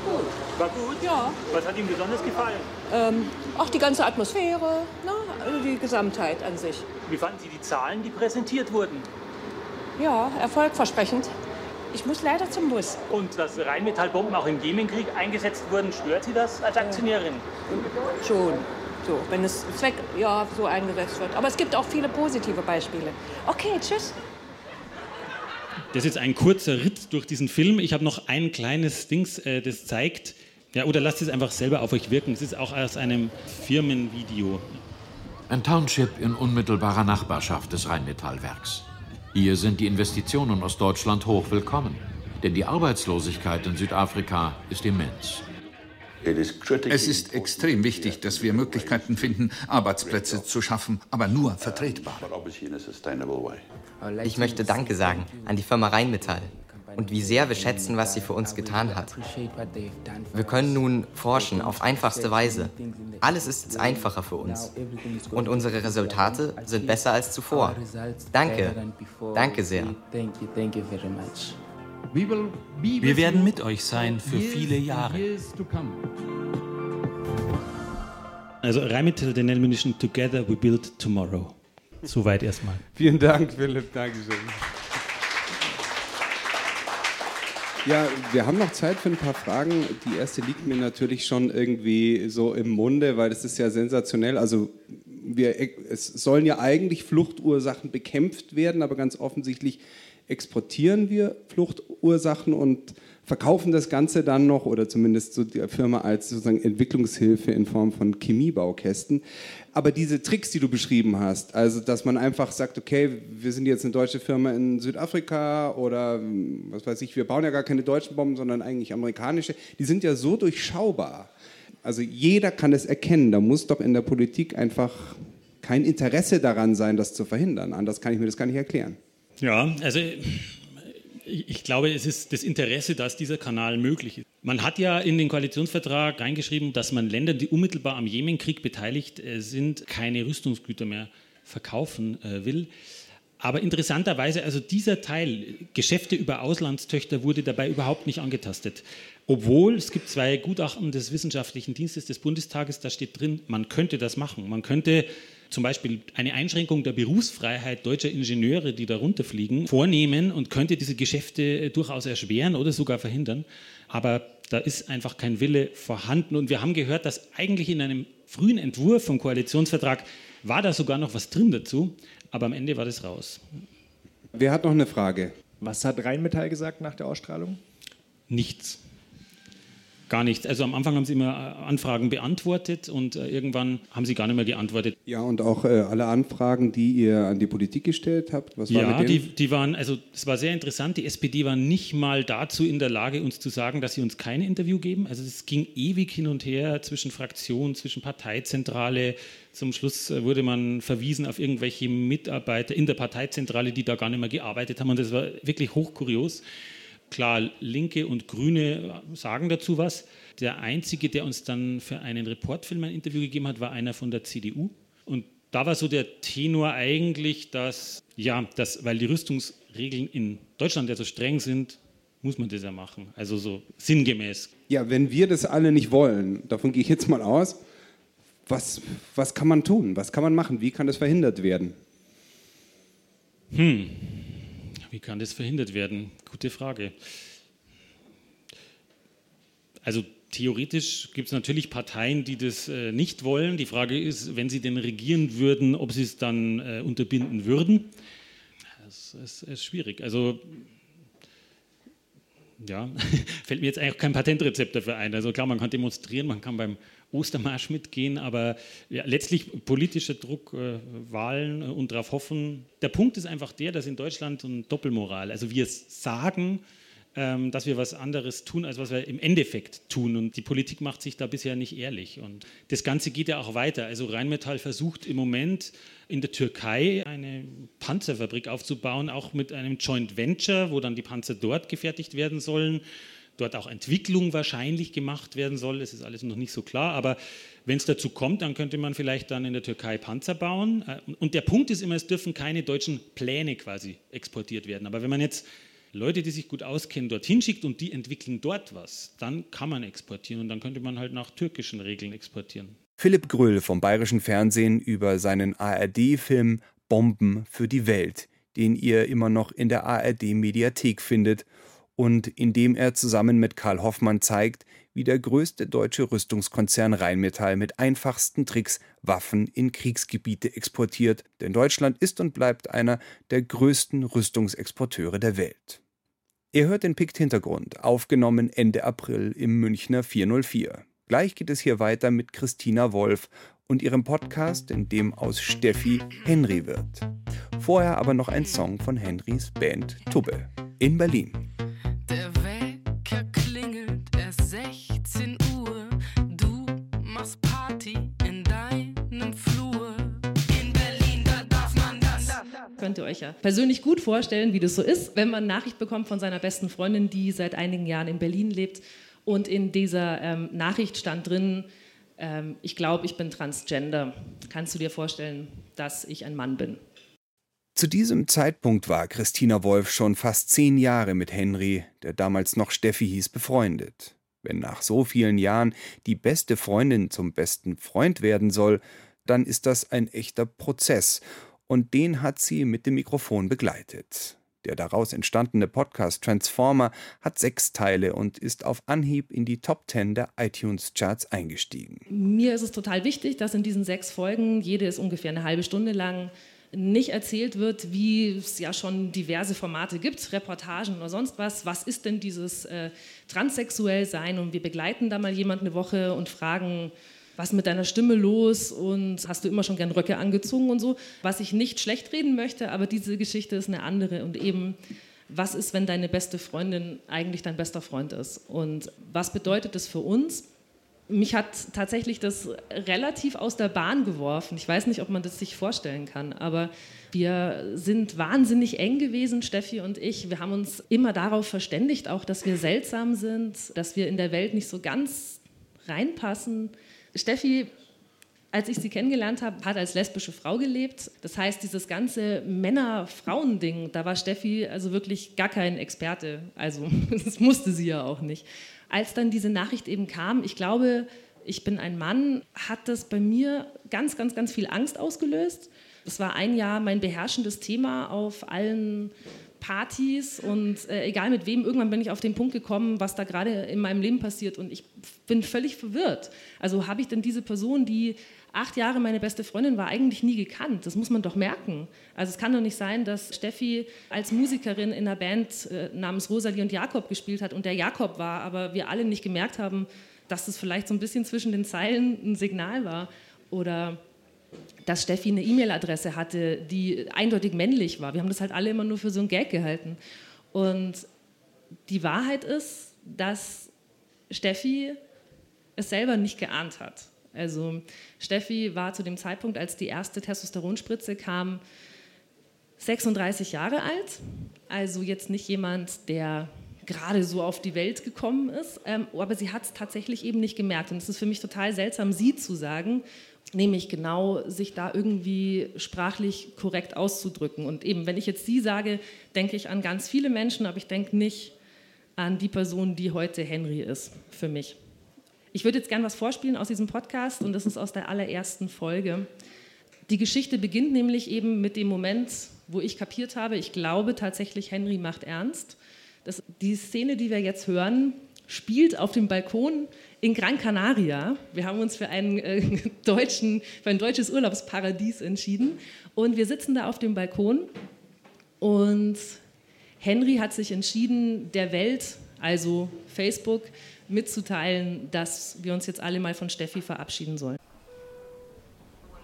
War gut. Ja. Was hat Ihnen besonders gefallen? Ähm, auch die ganze Atmosphäre, ne? also die Gesamtheit an sich. Wie fanden Sie die Zahlen, die präsentiert wurden? Ja, erfolgversprechend. Ich muss leider zum Bus. Und dass Rheinmetallbomben auch im Jemenkrieg eingesetzt wurden, stört Sie das als Aktionärin? Äh, schon. So, wenn es Zweck ja, so eingesetzt wird. Aber es gibt auch viele positive Beispiele. Okay, tschüss. Das ist jetzt ein kurzer Ritt durch diesen Film. Ich habe noch ein kleines Dings, äh, das zeigt, ja, oder lasst es einfach selber auf euch wirken. Es ist auch aus einem Firmenvideo. Ein Township in unmittelbarer Nachbarschaft des Rheinmetallwerks. Hier sind die Investitionen aus Deutschland hoch willkommen. Denn die Arbeitslosigkeit in Südafrika ist immens. Es ist extrem wichtig, dass wir Möglichkeiten finden, Arbeitsplätze zu schaffen, aber nur vertretbar. Ich möchte Danke sagen an die Firma Rheinmetall und wie sehr wir schätzen, was sie für uns getan hat. Wir können nun forschen auf einfachste Weise. Alles ist jetzt einfacher für uns. Und unsere Resultate sind besser als zuvor. Danke. Danke sehr. Wir werden mit euch sein für viele Jahre. Also Rheinmetall, den Ammunition Together We Build Tomorrow. Soweit erstmal. Vielen Dank, Philipp. Dankeschön. Ja, wir haben noch Zeit für ein paar Fragen. Die erste liegt mir natürlich schon irgendwie so im Munde, weil das ist ja sensationell. Also wir, es sollen ja eigentlich Fluchtursachen bekämpft werden, aber ganz offensichtlich exportieren wir Fluchtursachen und verkaufen das Ganze dann noch oder zumindest so die Firma als sozusagen Entwicklungshilfe in Form von Chemiebaukästen. Aber diese Tricks, die du beschrieben hast, also dass man einfach sagt, okay, wir sind jetzt eine deutsche Firma in Südafrika oder was weiß ich, wir bauen ja gar keine deutschen Bomben, sondern eigentlich amerikanische, die sind ja so durchschaubar. Also jeder kann es erkennen. Da muss doch in der Politik einfach kein Interesse daran sein, das zu verhindern. Anders kann ich mir das gar nicht erklären. Ja, also ich glaube, es ist das Interesse, dass dieser Kanal möglich ist. Man hat ja in den Koalitionsvertrag reingeschrieben, dass man Ländern, die unmittelbar am Jemenkrieg beteiligt äh, sind, keine Rüstungsgüter mehr verkaufen äh, will. Aber interessanterweise, also dieser Teil, Geschäfte über Auslandstöchter, wurde dabei überhaupt nicht angetastet. Obwohl es gibt zwei Gutachten des Wissenschaftlichen Dienstes des Bundestages, da steht drin, man könnte das machen. Man könnte zum Beispiel eine Einschränkung der Berufsfreiheit deutscher Ingenieure, die da runterfliegen, vornehmen und könnte diese Geschäfte äh, durchaus erschweren oder sogar verhindern. Aber da ist einfach kein Wille vorhanden. Und wir haben gehört, dass eigentlich in einem frühen Entwurf vom Koalitionsvertrag war da sogar noch was drin dazu, aber am Ende war das raus. Wer hat noch eine Frage? Was hat Rheinmetall gesagt nach der Ausstrahlung? Nichts. Gar nichts. Also am Anfang haben sie immer äh, Anfragen beantwortet und äh, irgendwann haben sie gar nicht mehr geantwortet. Ja, und auch äh, alle Anfragen, die ihr an die Politik gestellt habt, was war ja, mit die, die waren, also es war sehr interessant. Die SPD war nicht mal dazu in der Lage, uns zu sagen, dass sie uns kein Interview geben. Also es ging ewig hin und her zwischen Fraktionen, zwischen Parteizentrale. Zum Schluss äh, wurde man verwiesen auf irgendwelche Mitarbeiter in der Parteizentrale, die da gar nicht mehr gearbeitet haben. Und das war wirklich hochkurios. Klar, Linke und Grüne sagen dazu was. Der Einzige, der uns dann für einen Reportfilm ein Interview gegeben hat, war einer von der CDU. Und da war so der Tenor eigentlich, dass, ja, dass, weil die Rüstungsregeln in Deutschland ja so streng sind, muss man das ja machen. Also so sinngemäß. Ja, wenn wir das alle nicht wollen, davon gehe ich jetzt mal aus, was, was kann man tun? Was kann man machen? Wie kann das verhindert werden? Hm, wie kann das verhindert werden? Gute Frage. Also theoretisch gibt es natürlich Parteien, die das äh, nicht wollen. Die Frage ist, wenn sie denn regieren würden, ob sie es dann äh, unterbinden würden. Das ist, ist, schwierig. Also ja, fällt mir jetzt eigentlich kein Patentrezept dafür ein. Also klar, man kann demonstrieren, man kann beim Ostermarsch mitgehen, aber ja, letztlich politischer Druck, äh, Wahlen äh, und darauf hoffen. Der Punkt ist einfach der, dass in Deutschland eine Doppelmoral, also wir sagen, ähm, dass wir was anderes tun, als was wir im Endeffekt tun. Und die Politik macht sich da bisher nicht ehrlich. Und das Ganze geht ja auch weiter. Also Rheinmetall versucht im Moment in der Türkei eine Panzerfabrik aufzubauen, auch mit einem Joint Venture, wo dann die Panzer dort gefertigt werden sollen. Dort auch Entwicklung wahrscheinlich gemacht werden soll. Es ist alles noch nicht so klar. Aber wenn es dazu kommt, dann könnte man vielleicht dann in der Türkei Panzer bauen. Äh, und der Punkt ist immer, es dürfen keine deutschen Pläne quasi exportiert werden. Aber wenn man jetzt Leute, die sich gut auskennen, dorthin schickt und die entwickeln dort was, dann kann man exportieren und dann könnte man halt nach türkischen Regeln exportieren. Philipp Grüll vom Bayerischen Fernsehen über seinen ARD-Film Bomben für die Welt, den ihr immer noch in der ARD-Mediathek findet und in dem er zusammen mit Karl Hoffmann zeigt, wie der größte deutsche Rüstungskonzern Rheinmetall mit einfachsten Tricks Waffen in Kriegsgebiete exportiert, denn Deutschland ist und bleibt einer der größten Rüstungsexporteure der Welt. Ihr hört den Pikt-Hintergrund, aufgenommen Ende April im Münchner 404. Gleich geht es hier weiter mit Christina Wolf und ihrem Podcast, in dem aus Steffi Henry wird. Vorher aber noch ein Song von Henrys Band Tubbe in Berlin. 16 Uhr. Du machst Party in deinem Flur. In Berlin, da darf man das. Könnt ihr euch ja persönlich gut vorstellen, wie das so ist, wenn man Nachricht bekommt von seiner besten Freundin, die seit einigen Jahren in Berlin lebt. Und in dieser ähm, Nachricht stand drin, ähm, ich glaube, ich bin transgender. Kannst du dir vorstellen, dass ich ein Mann bin? Zu diesem Zeitpunkt war Christina Wolf schon fast zehn Jahre mit Henry, der damals noch Steffi hieß, befreundet. Wenn nach so vielen Jahren die beste Freundin zum besten Freund werden soll, dann ist das ein echter Prozess, und den hat sie mit dem Mikrofon begleitet. Der daraus entstandene Podcast Transformer hat sechs Teile und ist auf Anhieb in die Top Ten der iTunes-Charts eingestiegen. Mir ist es total wichtig, dass in diesen sechs Folgen, jede ist ungefähr eine halbe Stunde lang, nicht erzählt wird, wie es ja schon diverse Formate gibt, Reportagen oder sonst was. Was ist denn dieses äh, transsexuell sein? Und wir begleiten da mal jemand eine Woche und fragen, was mit deiner Stimme los und hast du immer schon gern Röcke angezogen und so. Was ich nicht schlecht reden möchte, aber diese Geschichte ist eine andere und eben was ist, wenn deine beste Freundin eigentlich dein bester Freund ist und was bedeutet das für uns? Mich hat tatsächlich das relativ aus der Bahn geworfen. Ich weiß nicht, ob man das sich vorstellen kann, aber wir sind wahnsinnig eng gewesen, Steffi und ich. Wir haben uns immer darauf verständigt, auch dass wir seltsam sind, dass wir in der Welt nicht so ganz reinpassen. Steffi, als ich sie kennengelernt habe, hat als lesbische Frau gelebt. Das heißt, dieses ganze Männer-Frauen-Ding, da war Steffi also wirklich gar kein Experte. Also, das musste sie ja auch nicht als dann diese Nachricht eben kam, ich glaube, ich bin ein Mann, hat das bei mir ganz, ganz, ganz viel Angst ausgelöst. Das war ein Jahr mein beherrschendes Thema auf allen Partys und äh, egal mit wem, irgendwann bin ich auf den Punkt gekommen, was da gerade in meinem Leben passiert und ich bin völlig verwirrt. Also habe ich denn diese Person, die acht Jahre meine beste Freundin war, eigentlich nie gekannt. Das muss man doch merken. Also es kann doch nicht sein, dass Steffi als Musikerin in einer Band äh, namens Rosalie und Jakob gespielt hat und der Jakob war, aber wir alle nicht gemerkt haben, dass das vielleicht so ein bisschen zwischen den Zeilen ein Signal war. Oder dass Steffi eine E-Mail-Adresse hatte, die eindeutig männlich war. Wir haben das halt alle immer nur für so ein Gag gehalten. Und die Wahrheit ist, dass Steffi es selber nicht geahnt hat. Also Steffi war zu dem Zeitpunkt, als die erste Testosteronspritze kam, 36 Jahre alt. Also jetzt nicht jemand, der gerade so auf die Welt gekommen ist, ähm, aber sie hat es tatsächlich eben nicht gemerkt. Und es ist für mich total seltsam, sie zu sagen, nämlich genau sich da irgendwie sprachlich korrekt auszudrücken. Und eben, wenn ich jetzt Sie sage, denke ich an ganz viele Menschen, aber ich denke nicht an die Person, die heute Henry ist, für mich. Ich würde jetzt gerne was vorspielen aus diesem Podcast und das ist aus der allerersten Folge. Die Geschichte beginnt nämlich eben mit dem Moment, wo ich kapiert habe, ich glaube tatsächlich, Henry macht ernst. Das, die Szene, die wir jetzt hören, spielt auf dem Balkon in Gran Canaria. Wir haben uns für, einen, äh, deutschen, für ein deutsches Urlaubsparadies entschieden. Und wir sitzen da auf dem Balkon und Henry hat sich entschieden, der Welt, also Facebook, mitzuteilen, dass wir uns jetzt alle mal von Steffi verabschieden sollen.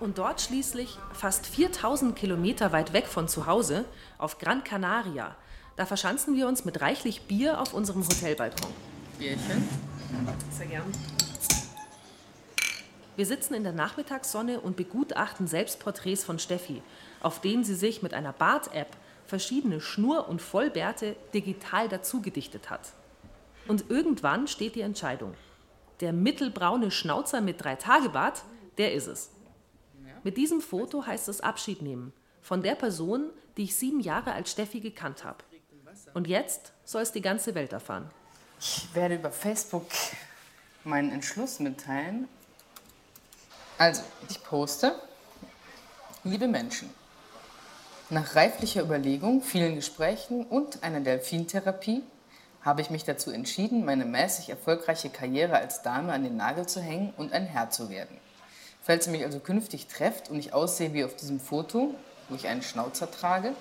Und dort schließlich, fast 4000 Kilometer weit weg von zu Hause, auf Gran Canaria, da verschanzen wir uns mit reichlich Bier auf unserem Hotelbalkon. Bierchen? Sehr gern. Wir sitzen in der Nachmittagssonne und begutachten Selbstporträts von Steffi, auf denen sie sich mit einer Bart-App verschiedene Schnur- und Vollbärte digital dazugedichtet hat. Und irgendwann steht die Entscheidung. Der mittelbraune Schnauzer mit drei Tagebart, der ist es. Mit diesem Foto heißt es Abschied nehmen von der Person, die ich sieben Jahre als Steffi gekannt habe. Und jetzt soll es die ganze Welt erfahren. Ich werde über Facebook meinen Entschluss mitteilen. Also, ich poste, liebe Menschen, nach reiflicher Überlegung, vielen Gesprächen und einer Delfintherapie habe ich mich dazu entschieden, meine mäßig erfolgreiche Karriere als Dame an den Nagel zu hängen und ein Herr zu werden. Falls ihr mich also künftig trefft und ich aussehe wie auf diesem Foto, wo ich einen Schnauzer trage,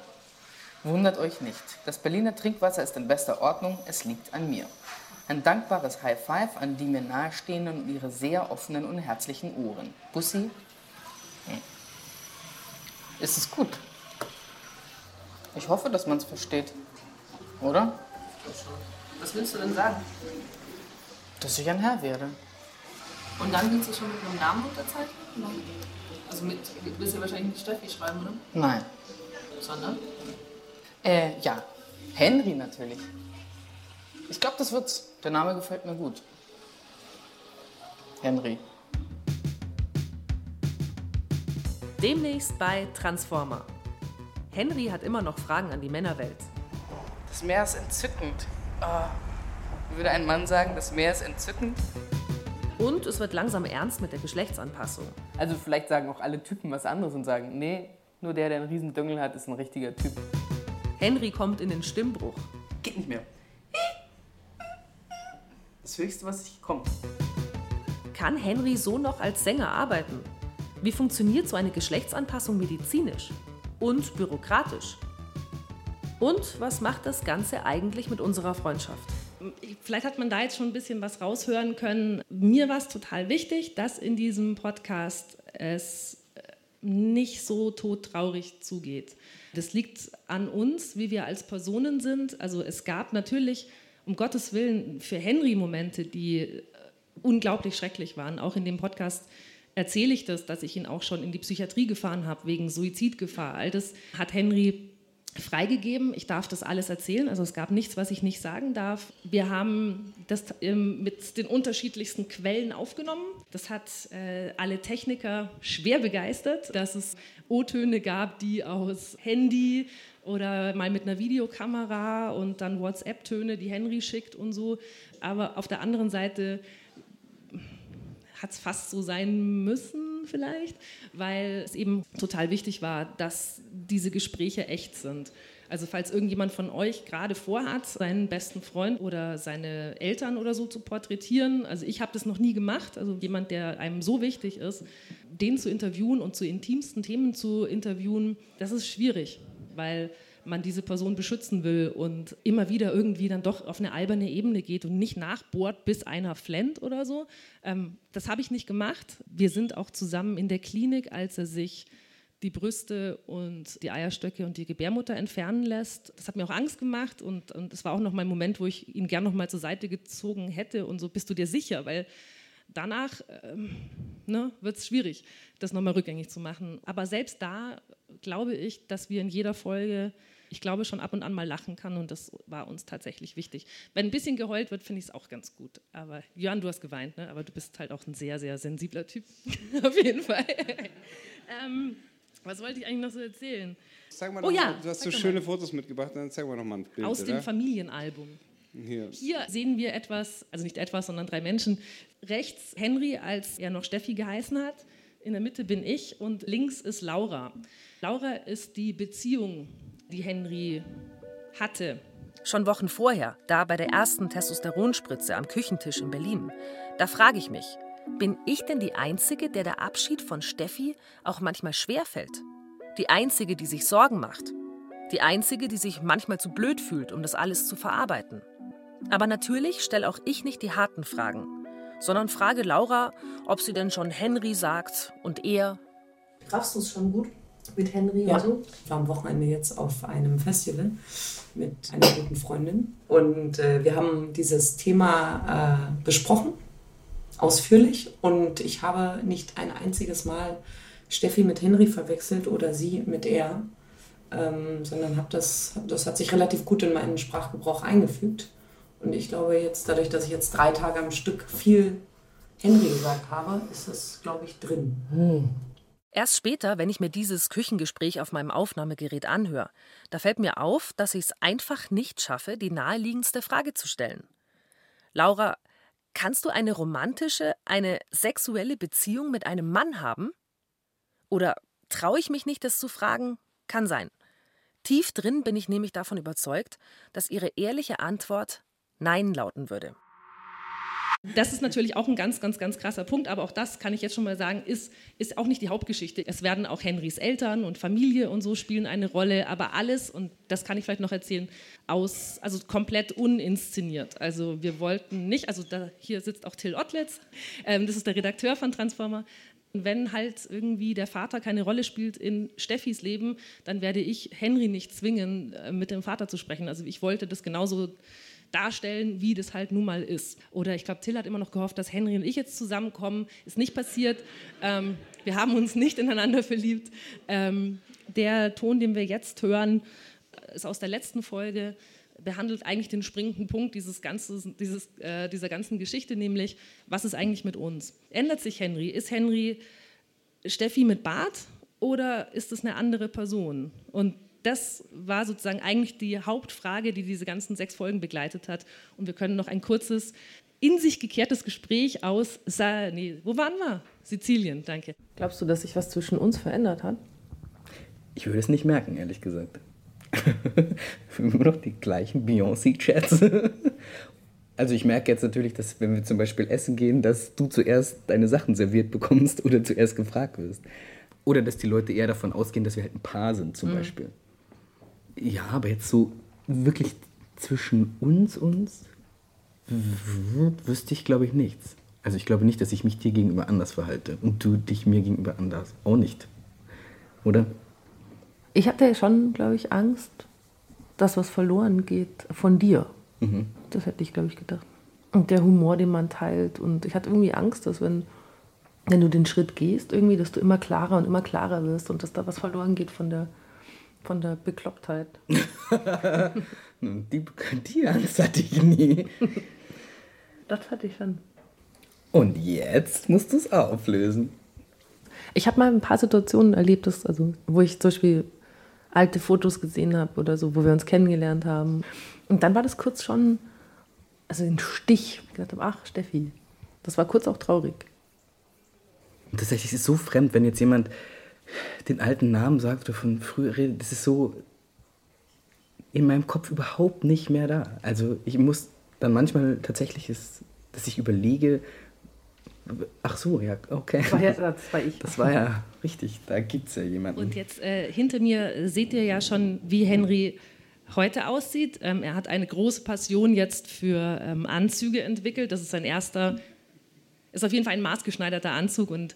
wundert euch nicht. Das Berliner Trinkwasser ist in bester Ordnung, es liegt an mir. Ein dankbares High Five an die mir nahestehenden und ihre sehr offenen und herzlichen Ohren. Bussi. Hm. Ist es gut? Ich hoffe, dass man es versteht. Oder? Was willst du denn sagen? Dass ich ein Herr werde. Und dann willst du schon mit einem Namen unterzeichnen? Also mit, du willst ja wahrscheinlich nicht Steffi schreiben, oder? Nein. Sondern? Äh, ja. Henry natürlich. Ich glaube, das wird's. Der Name gefällt mir gut. Henry. Demnächst bei Transformer. Henry hat immer noch Fragen an die Männerwelt. Das Meer ist entzückend. Oh. Würde ein Mann sagen, das Meer ist entzückend? Und es wird langsam ernst mit der Geschlechtsanpassung. Also vielleicht sagen auch alle Typen was anderes und sagen, nee, nur der, der einen riesen Düngel hat, ist ein richtiger Typ. Henry kommt in den Stimmbruch. Geht nicht mehr. Das höchste, was ich komme. Kann Henry so noch als Sänger arbeiten? Wie funktioniert so eine Geschlechtsanpassung medizinisch und bürokratisch? Und was macht das Ganze eigentlich mit unserer Freundschaft? Vielleicht hat man da jetzt schon ein bisschen was raushören können. Mir war es total wichtig, dass in diesem Podcast es nicht so todtraurig zugeht. Das liegt an uns, wie wir als Personen sind. Also es gab natürlich, um Gottes Willen, für Henry Momente, die unglaublich schrecklich waren. Auch in dem Podcast erzähle ich das, dass ich ihn auch schon in die Psychiatrie gefahren habe wegen Suizidgefahr. All das hat Henry freigegeben. Ich darf das alles erzählen. Also es gab nichts, was ich nicht sagen darf. Wir haben das mit den unterschiedlichsten Quellen aufgenommen. Das hat äh, alle Techniker schwer begeistert, dass es O-Töne gab, die aus Handy oder mal mit einer Videokamera und dann WhatsApp-Töne, die Henry schickt und so. Aber auf der anderen Seite hat es fast so sein müssen vielleicht, weil es eben total wichtig war, dass diese Gespräche echt sind. Also falls irgendjemand von euch gerade vorhat, seinen besten Freund oder seine Eltern oder so zu porträtieren, also ich habe das noch nie gemacht, also jemand, der einem so wichtig ist, den zu interviewen und zu intimsten Themen zu interviewen, das ist schwierig, weil man diese Person beschützen will und immer wieder irgendwie dann doch auf eine alberne Ebene geht und nicht nachbohrt, bis einer flennt oder so. Ähm, das habe ich nicht gemacht. Wir sind auch zusammen in der Klinik, als er sich die Brüste und die Eierstöcke und die Gebärmutter entfernen lässt. Das hat mir auch Angst gemacht und, das war auch noch mein Moment, wo ich ihn gern noch mal zur Seite gezogen hätte und so, bist du dir sicher? Weil danach ähm, ne, wird es schwierig, das nochmal rückgängig zu machen. Aber selbst da glaube ich, dass wir in jeder Folge ich glaube, schon ab und an mal lachen kann und das war uns tatsächlich wichtig. Wenn ein bisschen geheult wird, finde ich es auch ganz gut. Aber Jörn, du hast geweint, ne? aber du bist halt auch ein sehr, sehr sensibler Typ. Auf jeden Fall. ähm, was wollte ich eigentlich noch so erzählen? Sag mal oh ja, mal, du hast so schöne mal. Fotos mitgebracht, dann zeig mal noch mal ein Bild. Aus dem oder? Familienalbum. Hier. Hier sehen wir etwas, also nicht etwas, sondern drei Menschen. Rechts Henry, als er noch Steffi geheißen hat. In der Mitte bin ich und links ist Laura. Laura ist die Beziehung, die Henry hatte. Schon Wochen vorher, da bei der ersten Testosteronspritze am Küchentisch in Berlin, da frage ich mich, bin ich denn die Einzige, der der Abschied von Steffi auch manchmal schwerfällt? Die Einzige, die sich Sorgen macht? Die Einzige, die sich manchmal zu blöd fühlt, um das alles zu verarbeiten? Aber natürlich stelle auch ich nicht die harten Fragen, sondern frage Laura, ob sie denn schon Henry sagt und er. Raffst du es schon gut mit Henry Ja. und so? Ich war am Wochenende jetzt auf einem Festival mit einer guten Freundin und äh, wir haben dieses Thema äh, besprochen, ausführlich und ich habe nicht ein einziges Mal Steffi mit Henry verwechselt oder sie mit er, ähm, sondern hab das, das hat sich relativ gut in meinen Sprachgebrauch eingefügt. Und ich glaube jetzt, dadurch, dass ich jetzt drei Tage am Stück viel Henry gesagt habe, ist das, glaube ich, drin. Erst später, wenn ich mir dieses Küchengespräch auf meinem Aufnahmegerät anhöre, da fällt mir auf, dass ich es einfach nicht schaffe, die naheliegendste Frage zu stellen. Laura, kannst du eine romantische, eine sexuelle Beziehung mit einem Mann haben? Oder traue ich mich nicht, das zu fragen? Kann sein. Tief drin bin ich nämlich davon überzeugt, dass ihre ehrliche Antwort Nein lauten würde. Das ist natürlich auch ein ganz, ganz, ganz krasser Punkt, aber auch das kann ich jetzt schon mal sagen, ist, ist auch nicht die Hauptgeschichte. Es werden auch Henrys Eltern und Familie und so spielen eine Rolle, aber alles, und das kann ich vielleicht noch erzählen, aus, also komplett uninszeniert. Also wir wollten nicht, also da, hier sitzt auch Till Ottlitz, ähm, das ist der Redakteur von Transformer. Wenn halt irgendwie der Vater keine Rolle spielt in Steffis Leben, dann werde ich Henry nicht zwingen, äh, mit dem Vater zu sprechen. Also ich wollte das genauso darstellen, wie das halt nun mal ist. Oder ich glaube, Till hat immer noch gehofft, dass Henry und ich jetzt zusammenkommen. Ist nicht passiert. Ähm, wir haben uns nicht ineinander verliebt. Ähm, der Ton, den wir jetzt hören, ist aus der letzten Folge, behandelt eigentlich den springenden Punkt dieses Ganze, dieses, äh, dieser ganzen Geschichte, nämlich, was ist eigentlich mit uns? Ändert sich Henry? Ist Henry Steffi mit Bart oder ist es eine andere Person? Und das war sozusagen eigentlich die Hauptfrage, die diese ganzen sechs Folgen begleitet hat. Und wir können noch ein kurzes, in sich gekehrtes Gespräch aus, Sa nee, wo waren wir? Sizilien, danke. Glaubst du, dass sich was zwischen uns verändert hat? Ich würde es nicht merken, ehrlich gesagt. Immer noch die gleichen Beyoncé-Chats. Also ich merke jetzt natürlich, dass wenn wir zum Beispiel essen gehen, dass du zuerst deine Sachen serviert bekommst oder zuerst gefragt wirst. Oder dass die Leute eher davon ausgehen, dass wir halt ein Paar sind zum Mhm. Beispiel. Ja, aber jetzt so wirklich zwischen uns uns wüsste ich, glaube ich, nichts. Also ich glaube nicht, dass ich mich dir gegenüber anders verhalte und du dich mir gegenüber anders. Auch nicht. Oder? Ich hatte ja schon, glaube ich, Angst, dass was verloren geht von dir. Mhm. Das hätte ich, glaube ich, gedacht. Und der Humor, den man teilt. Und ich hatte irgendwie Angst, dass wenn, wenn du den Schritt gehst, irgendwie, dass du immer klarer und immer klarer wirst und dass da was verloren geht von der, von der Beklopptheit. Die, die Angst hatte ich nie. Das hatte ich schon. Und jetzt musst du es auflösen. Ich habe mal ein paar Situationen erlebt, dass, also, wo ich zum Beispiel alte Fotos gesehen habe oder so, wo wir uns kennengelernt haben. Und dann war das kurz schon, also ein Stich. Ich gedacht habe, ach, Steffi. Das war kurz auch traurig. Und tatsächlich ist es so fremd, wenn jetzt jemand den alten Namen sagt oder von früher redet. Das ist so in meinem Kopf überhaupt nicht mehr da. Also ich muss dann manchmal tatsächlich, ist, dass ich überlege, ach so, ja, okay. Das war, ja, das war ich. Das war ja richtig, da gibt es ja jemanden. Und jetzt äh, hinter mir seht ihr ja schon, wie Henry heute aussieht. Ähm, er hat eine große Passion jetzt für ähm, Anzüge entwickelt. Das ist sein erster, ist auf jeden Fall ein maßgeschneiderter Anzug und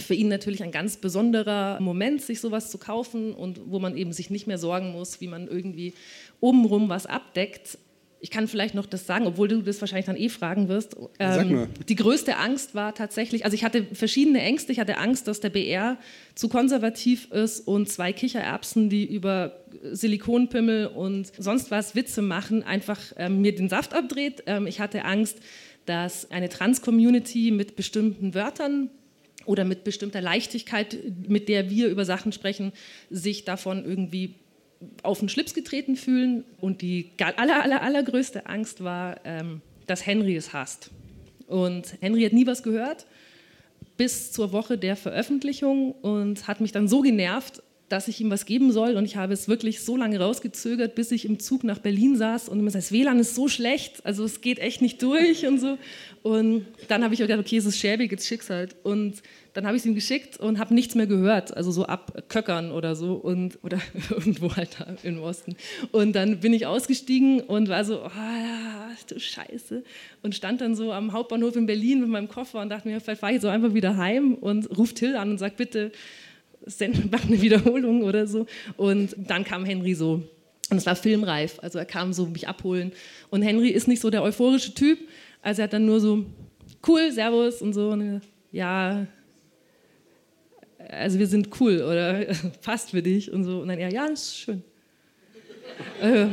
für ihn natürlich ein ganz besonderer Moment, sich sowas zu kaufen und wo man eben sich nicht mehr sorgen muss, wie man irgendwie obenrum was abdeckt. ich kann vielleicht noch das sagen, obwohl du das wahrscheinlich dann eh fragen wirst. Sag Ähm, mal. die größte Angst war tatsächlich, also ich hatte verschiedene Ängste. Ich hatte Angst, dass der BR zu konservativ ist und zwei Kichererbsen, die über Silikonpimmel und sonst was Witze machen, einfach ähm, mir den Saft abdreht. Ähm, ich hatte Angst, dass eine Trans-Community mit bestimmten Wörtern oder mit bestimmter Leichtigkeit, mit der wir über Sachen sprechen, sich davon irgendwie auf den Schlips getreten fühlen. Und die aller, aller, allergrößte Angst war, ähm, dass Henry es hasst. Und Henry hat nie was gehört bis zur Woche der Veröffentlichung und hat mich dann so genervt, dass ich ihm was geben soll. Und ich habe es wirklich so lange rausgezögert, bis ich im Zug nach Berlin saß und immer das WLAN ist so schlecht, also es geht echt nicht durch und so. Und dann habe ich gedacht, okay, es ist schäbig, jetzt schick's halt. Und dann habe ich es ihm geschickt und habe nichts mehr gehört, also so ab Köckern oder so und oder irgendwo halt da im Osten. Und dann bin ich ausgestiegen und war so, ah, du Scheiße. Und stand dann so am Hauptbahnhof in Berlin mit meinem Koffer und dachte mir, vielleicht fahre ich so einfach wieder heim und ruft Till an und sagt, bitte send- mach eine Wiederholung oder so. Und dann kam Henry so. Und es war filmreif. Also er kam so mich abholen. Und Henry ist nicht so der euphorische Typ. Also er hat dann nur so, cool, Servus und so. Und ja, also wir sind cool oder passt für dich und so. Und dann er, ja, ist schön. Äh,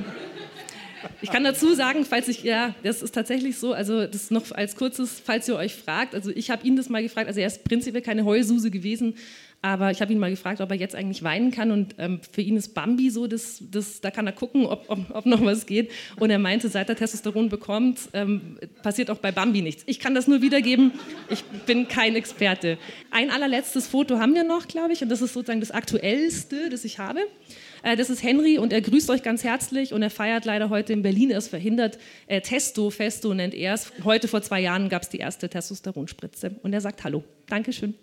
ich kann dazu sagen, falls ich, ja, das ist tatsächlich so, also das noch als kurzes, falls ihr euch fragt, also ich habe ihn das mal gefragt, also er ist prinzipiell keine Heulsuse gewesen, aber ich habe ihn mal gefragt, ob er jetzt eigentlich weinen kann und ähm, für ihn ist Bambi so, das, das, da kann er gucken, ob, ob, ob noch was geht und er meinte, seit er Testosteron bekommt, ähm, passiert auch bei Bambi nichts. Ich kann das nur wiedergeben, ich bin kein Experte. Ein allerletztes Foto haben wir noch, glaube ich, und das ist sozusagen das aktuellste, das ich habe. Äh, Das ist Henry und er grüßt euch ganz herzlich und er feiert leider heute in Berlin, er ist verhindert. Äh, Testo, Festo nennt er es. Heute vor zwei Jahren gab es die erste Testosteronspritze und er sagt Hallo. Dankeschön.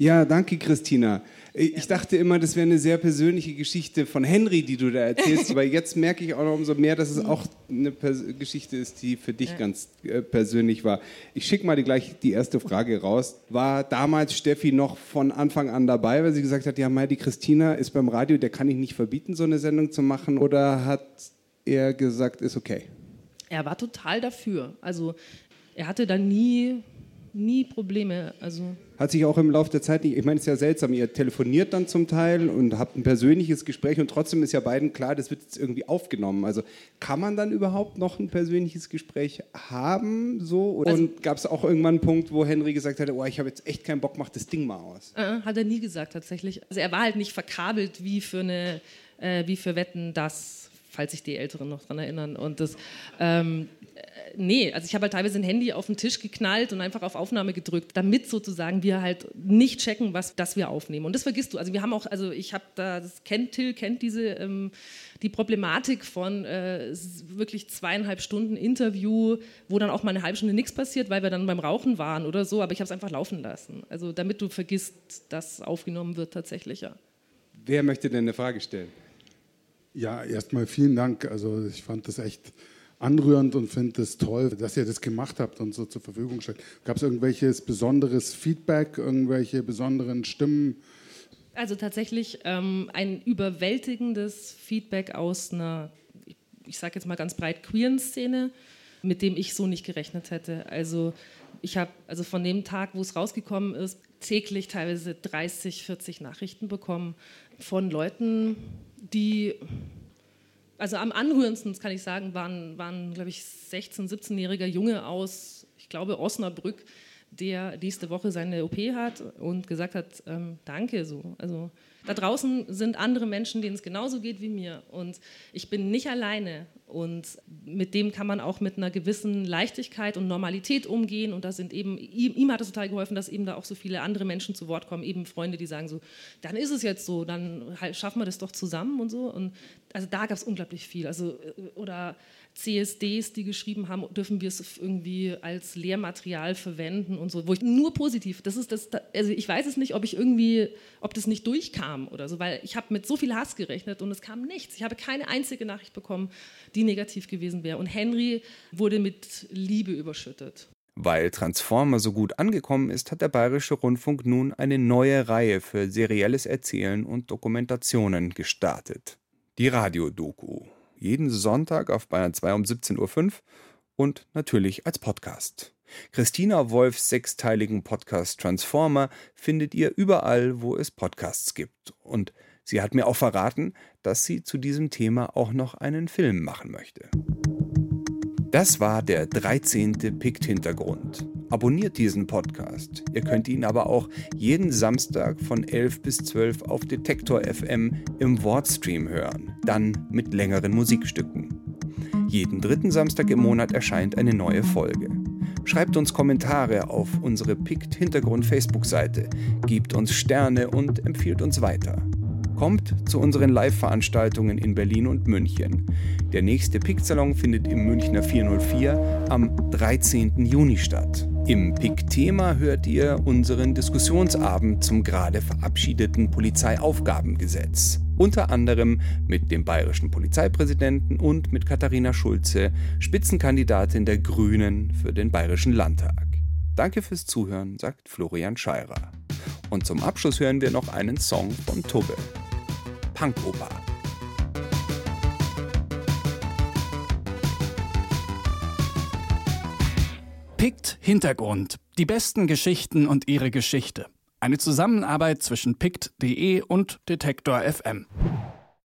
Ja, danke, Christina. Ich dachte immer, das wäre eine sehr persönliche Geschichte von Henry, die du da erzählst, aber jetzt merke ich auch noch umso mehr, dass es auch eine Pers Geschichte ist, die für dich ganz äh, persönlich war. Ich schicke mal die, gleich die erste Frage raus. War damals Steffi noch von Anfang an dabei, weil sie gesagt hat, ja, Mai, die Christina ist beim Radio, der kann ich nicht verbieten, so eine Sendung zu machen? Oder hat er gesagt, ist okay? Er war total dafür. Also er hatte da nie, nie Probleme. Also Hat sich auch im Laufe der Zeit nicht, ich meine, es ist ja seltsam, ihr telefoniert dann zum Teil und habt ein persönliches Gespräch und trotzdem ist ja beiden klar, das wird jetzt irgendwie aufgenommen. Also kann man dann überhaupt noch ein persönliches Gespräch haben? So? Und gab es auch irgendwann einen Punkt, wo Henry gesagt hat, oh, ich habe jetzt echt keinen Bock, mach das Ding mal aus? Äh, hat er nie gesagt tatsächlich. Also er war halt nicht verkabelt wie für eine, äh, wie für Wetten, das, falls sich die Älteren noch dran erinnern. Und das, ähm, äh, nee, also ich habe halt teilweise ein Handy auf den Tisch geknallt und einfach auf Aufnahme gedrückt, damit sozusagen wir halt nicht checken, was das wir aufnehmen. Und das vergisst du. Also wir haben auch, also ich habe da, das kennt Till, kennt diese ähm, die Problematik von äh, wirklich zweieinhalb Stunden Interview, wo dann auch mal eine halbe Stunde nichts passiert, weil wir dann beim Rauchen waren oder so, aber ich habe es einfach laufen lassen. Also damit du vergisst, dass aufgenommen wird tatsächlich, ja. Wer möchte denn eine Frage stellen? Ja, erstmal vielen Dank. Also ich fand das echt anrührend und finde es toll, dass ihr das gemacht habt und so zur Verfügung stellt. Gab es irgendwelches besonderes Feedback, irgendwelche besonderen Stimmen? Also tatsächlich ähm, ein überwältigendes Feedback aus einer, ich, sage jetzt mal ganz breit, queeren Szene, mit dem ich so nicht gerechnet hätte. Also ich habe also von dem Tag, wo es rausgekommen ist, täglich teilweise 30, 40 Nachrichten bekommen von Leuten, die also am anrührendsten, kann ich sagen, waren, waren glaube ich, 16-, 17-jähriger Junge aus, ich glaube, Osnabrück, der nächste Woche seine OP hat und gesagt hat, ähm, danke so. Also da draußen sind andere Menschen, denen es genauso geht wie mir. Und ich bin nicht alleine. Und mit dem kann man auch mit einer gewissen Leichtigkeit und Normalität umgehen. Und da sind eben, ihm, ihm hat es total geholfen, dass eben da auch so viele andere Menschen zu Wort kommen, eben Freunde, die sagen so, dann ist es jetzt so, dann halt schaffen wir das doch zusammen und so. Und also da gab es unglaublich viel, also äh, oder CSDs, die geschrieben haben, dürfen wir es irgendwie als Lehrmaterial verwenden und so, wo ich nur positiv, das ist das, also ich weiß es nicht, ob ich irgendwie, ob das nicht durchkam oder so, weil ich habe mit so viel Hass gerechnet und es kam nichts. Ich habe keine einzige Nachricht bekommen, die negativ gewesen wäre. Und Henry wurde mit Liebe überschüttet. Weil Transformer so gut angekommen ist, hat der Bayerische Rundfunk nun eine neue Reihe für serielles Erzählen und Dokumentationen gestartet. Die Radiodoku jeden Sonntag auf Bayern 2 um 17.05 Uhr und natürlich als Podcast. Christina Wolfs sechsteiligen Podcast Transformer findet ihr überall, wo es Podcasts gibt. Und sie hat mir auch verraten, dass sie zu diesem Thema auch noch einen Film machen möchte. Das war der 13. Pikt-Hintergrund. Abonniert diesen Podcast. Ihr könnt ihn aber auch jeden Samstag von 11 bis 12 auf Detektor FM im Wortstream hören, dann mit längeren Musikstücken. Jeden dritten Samstag im Monat erscheint eine neue Folge. Schreibt uns Kommentare auf unsere Pikt Hintergrund Facebook-Seite, gebt uns Sterne und empfiehlt uns weiter. Kommt zu unseren Live-Veranstaltungen in Berlin und München. Der nächste Pick-Salon findet im Münchner 404 am 13. Juni statt. Im Pick-Thema hört ihr unseren Diskussionsabend zum gerade verabschiedeten Polizeiaufgabengesetz. Unter anderem mit dem bayerischen Polizeipräsidenten und mit Katharina Schulze, Spitzenkandidatin der Grünen für den Bayerischen Landtag. Danke fürs Zuhören, sagt Florian Scheirer. Und zum Abschluss hören wir noch einen Song von Tubbe. Punkoper. Pikt Hintergrund. Die besten Geschichten und ihre Geschichte. Eine Zusammenarbeit zwischen pikt.de und Detektor FM.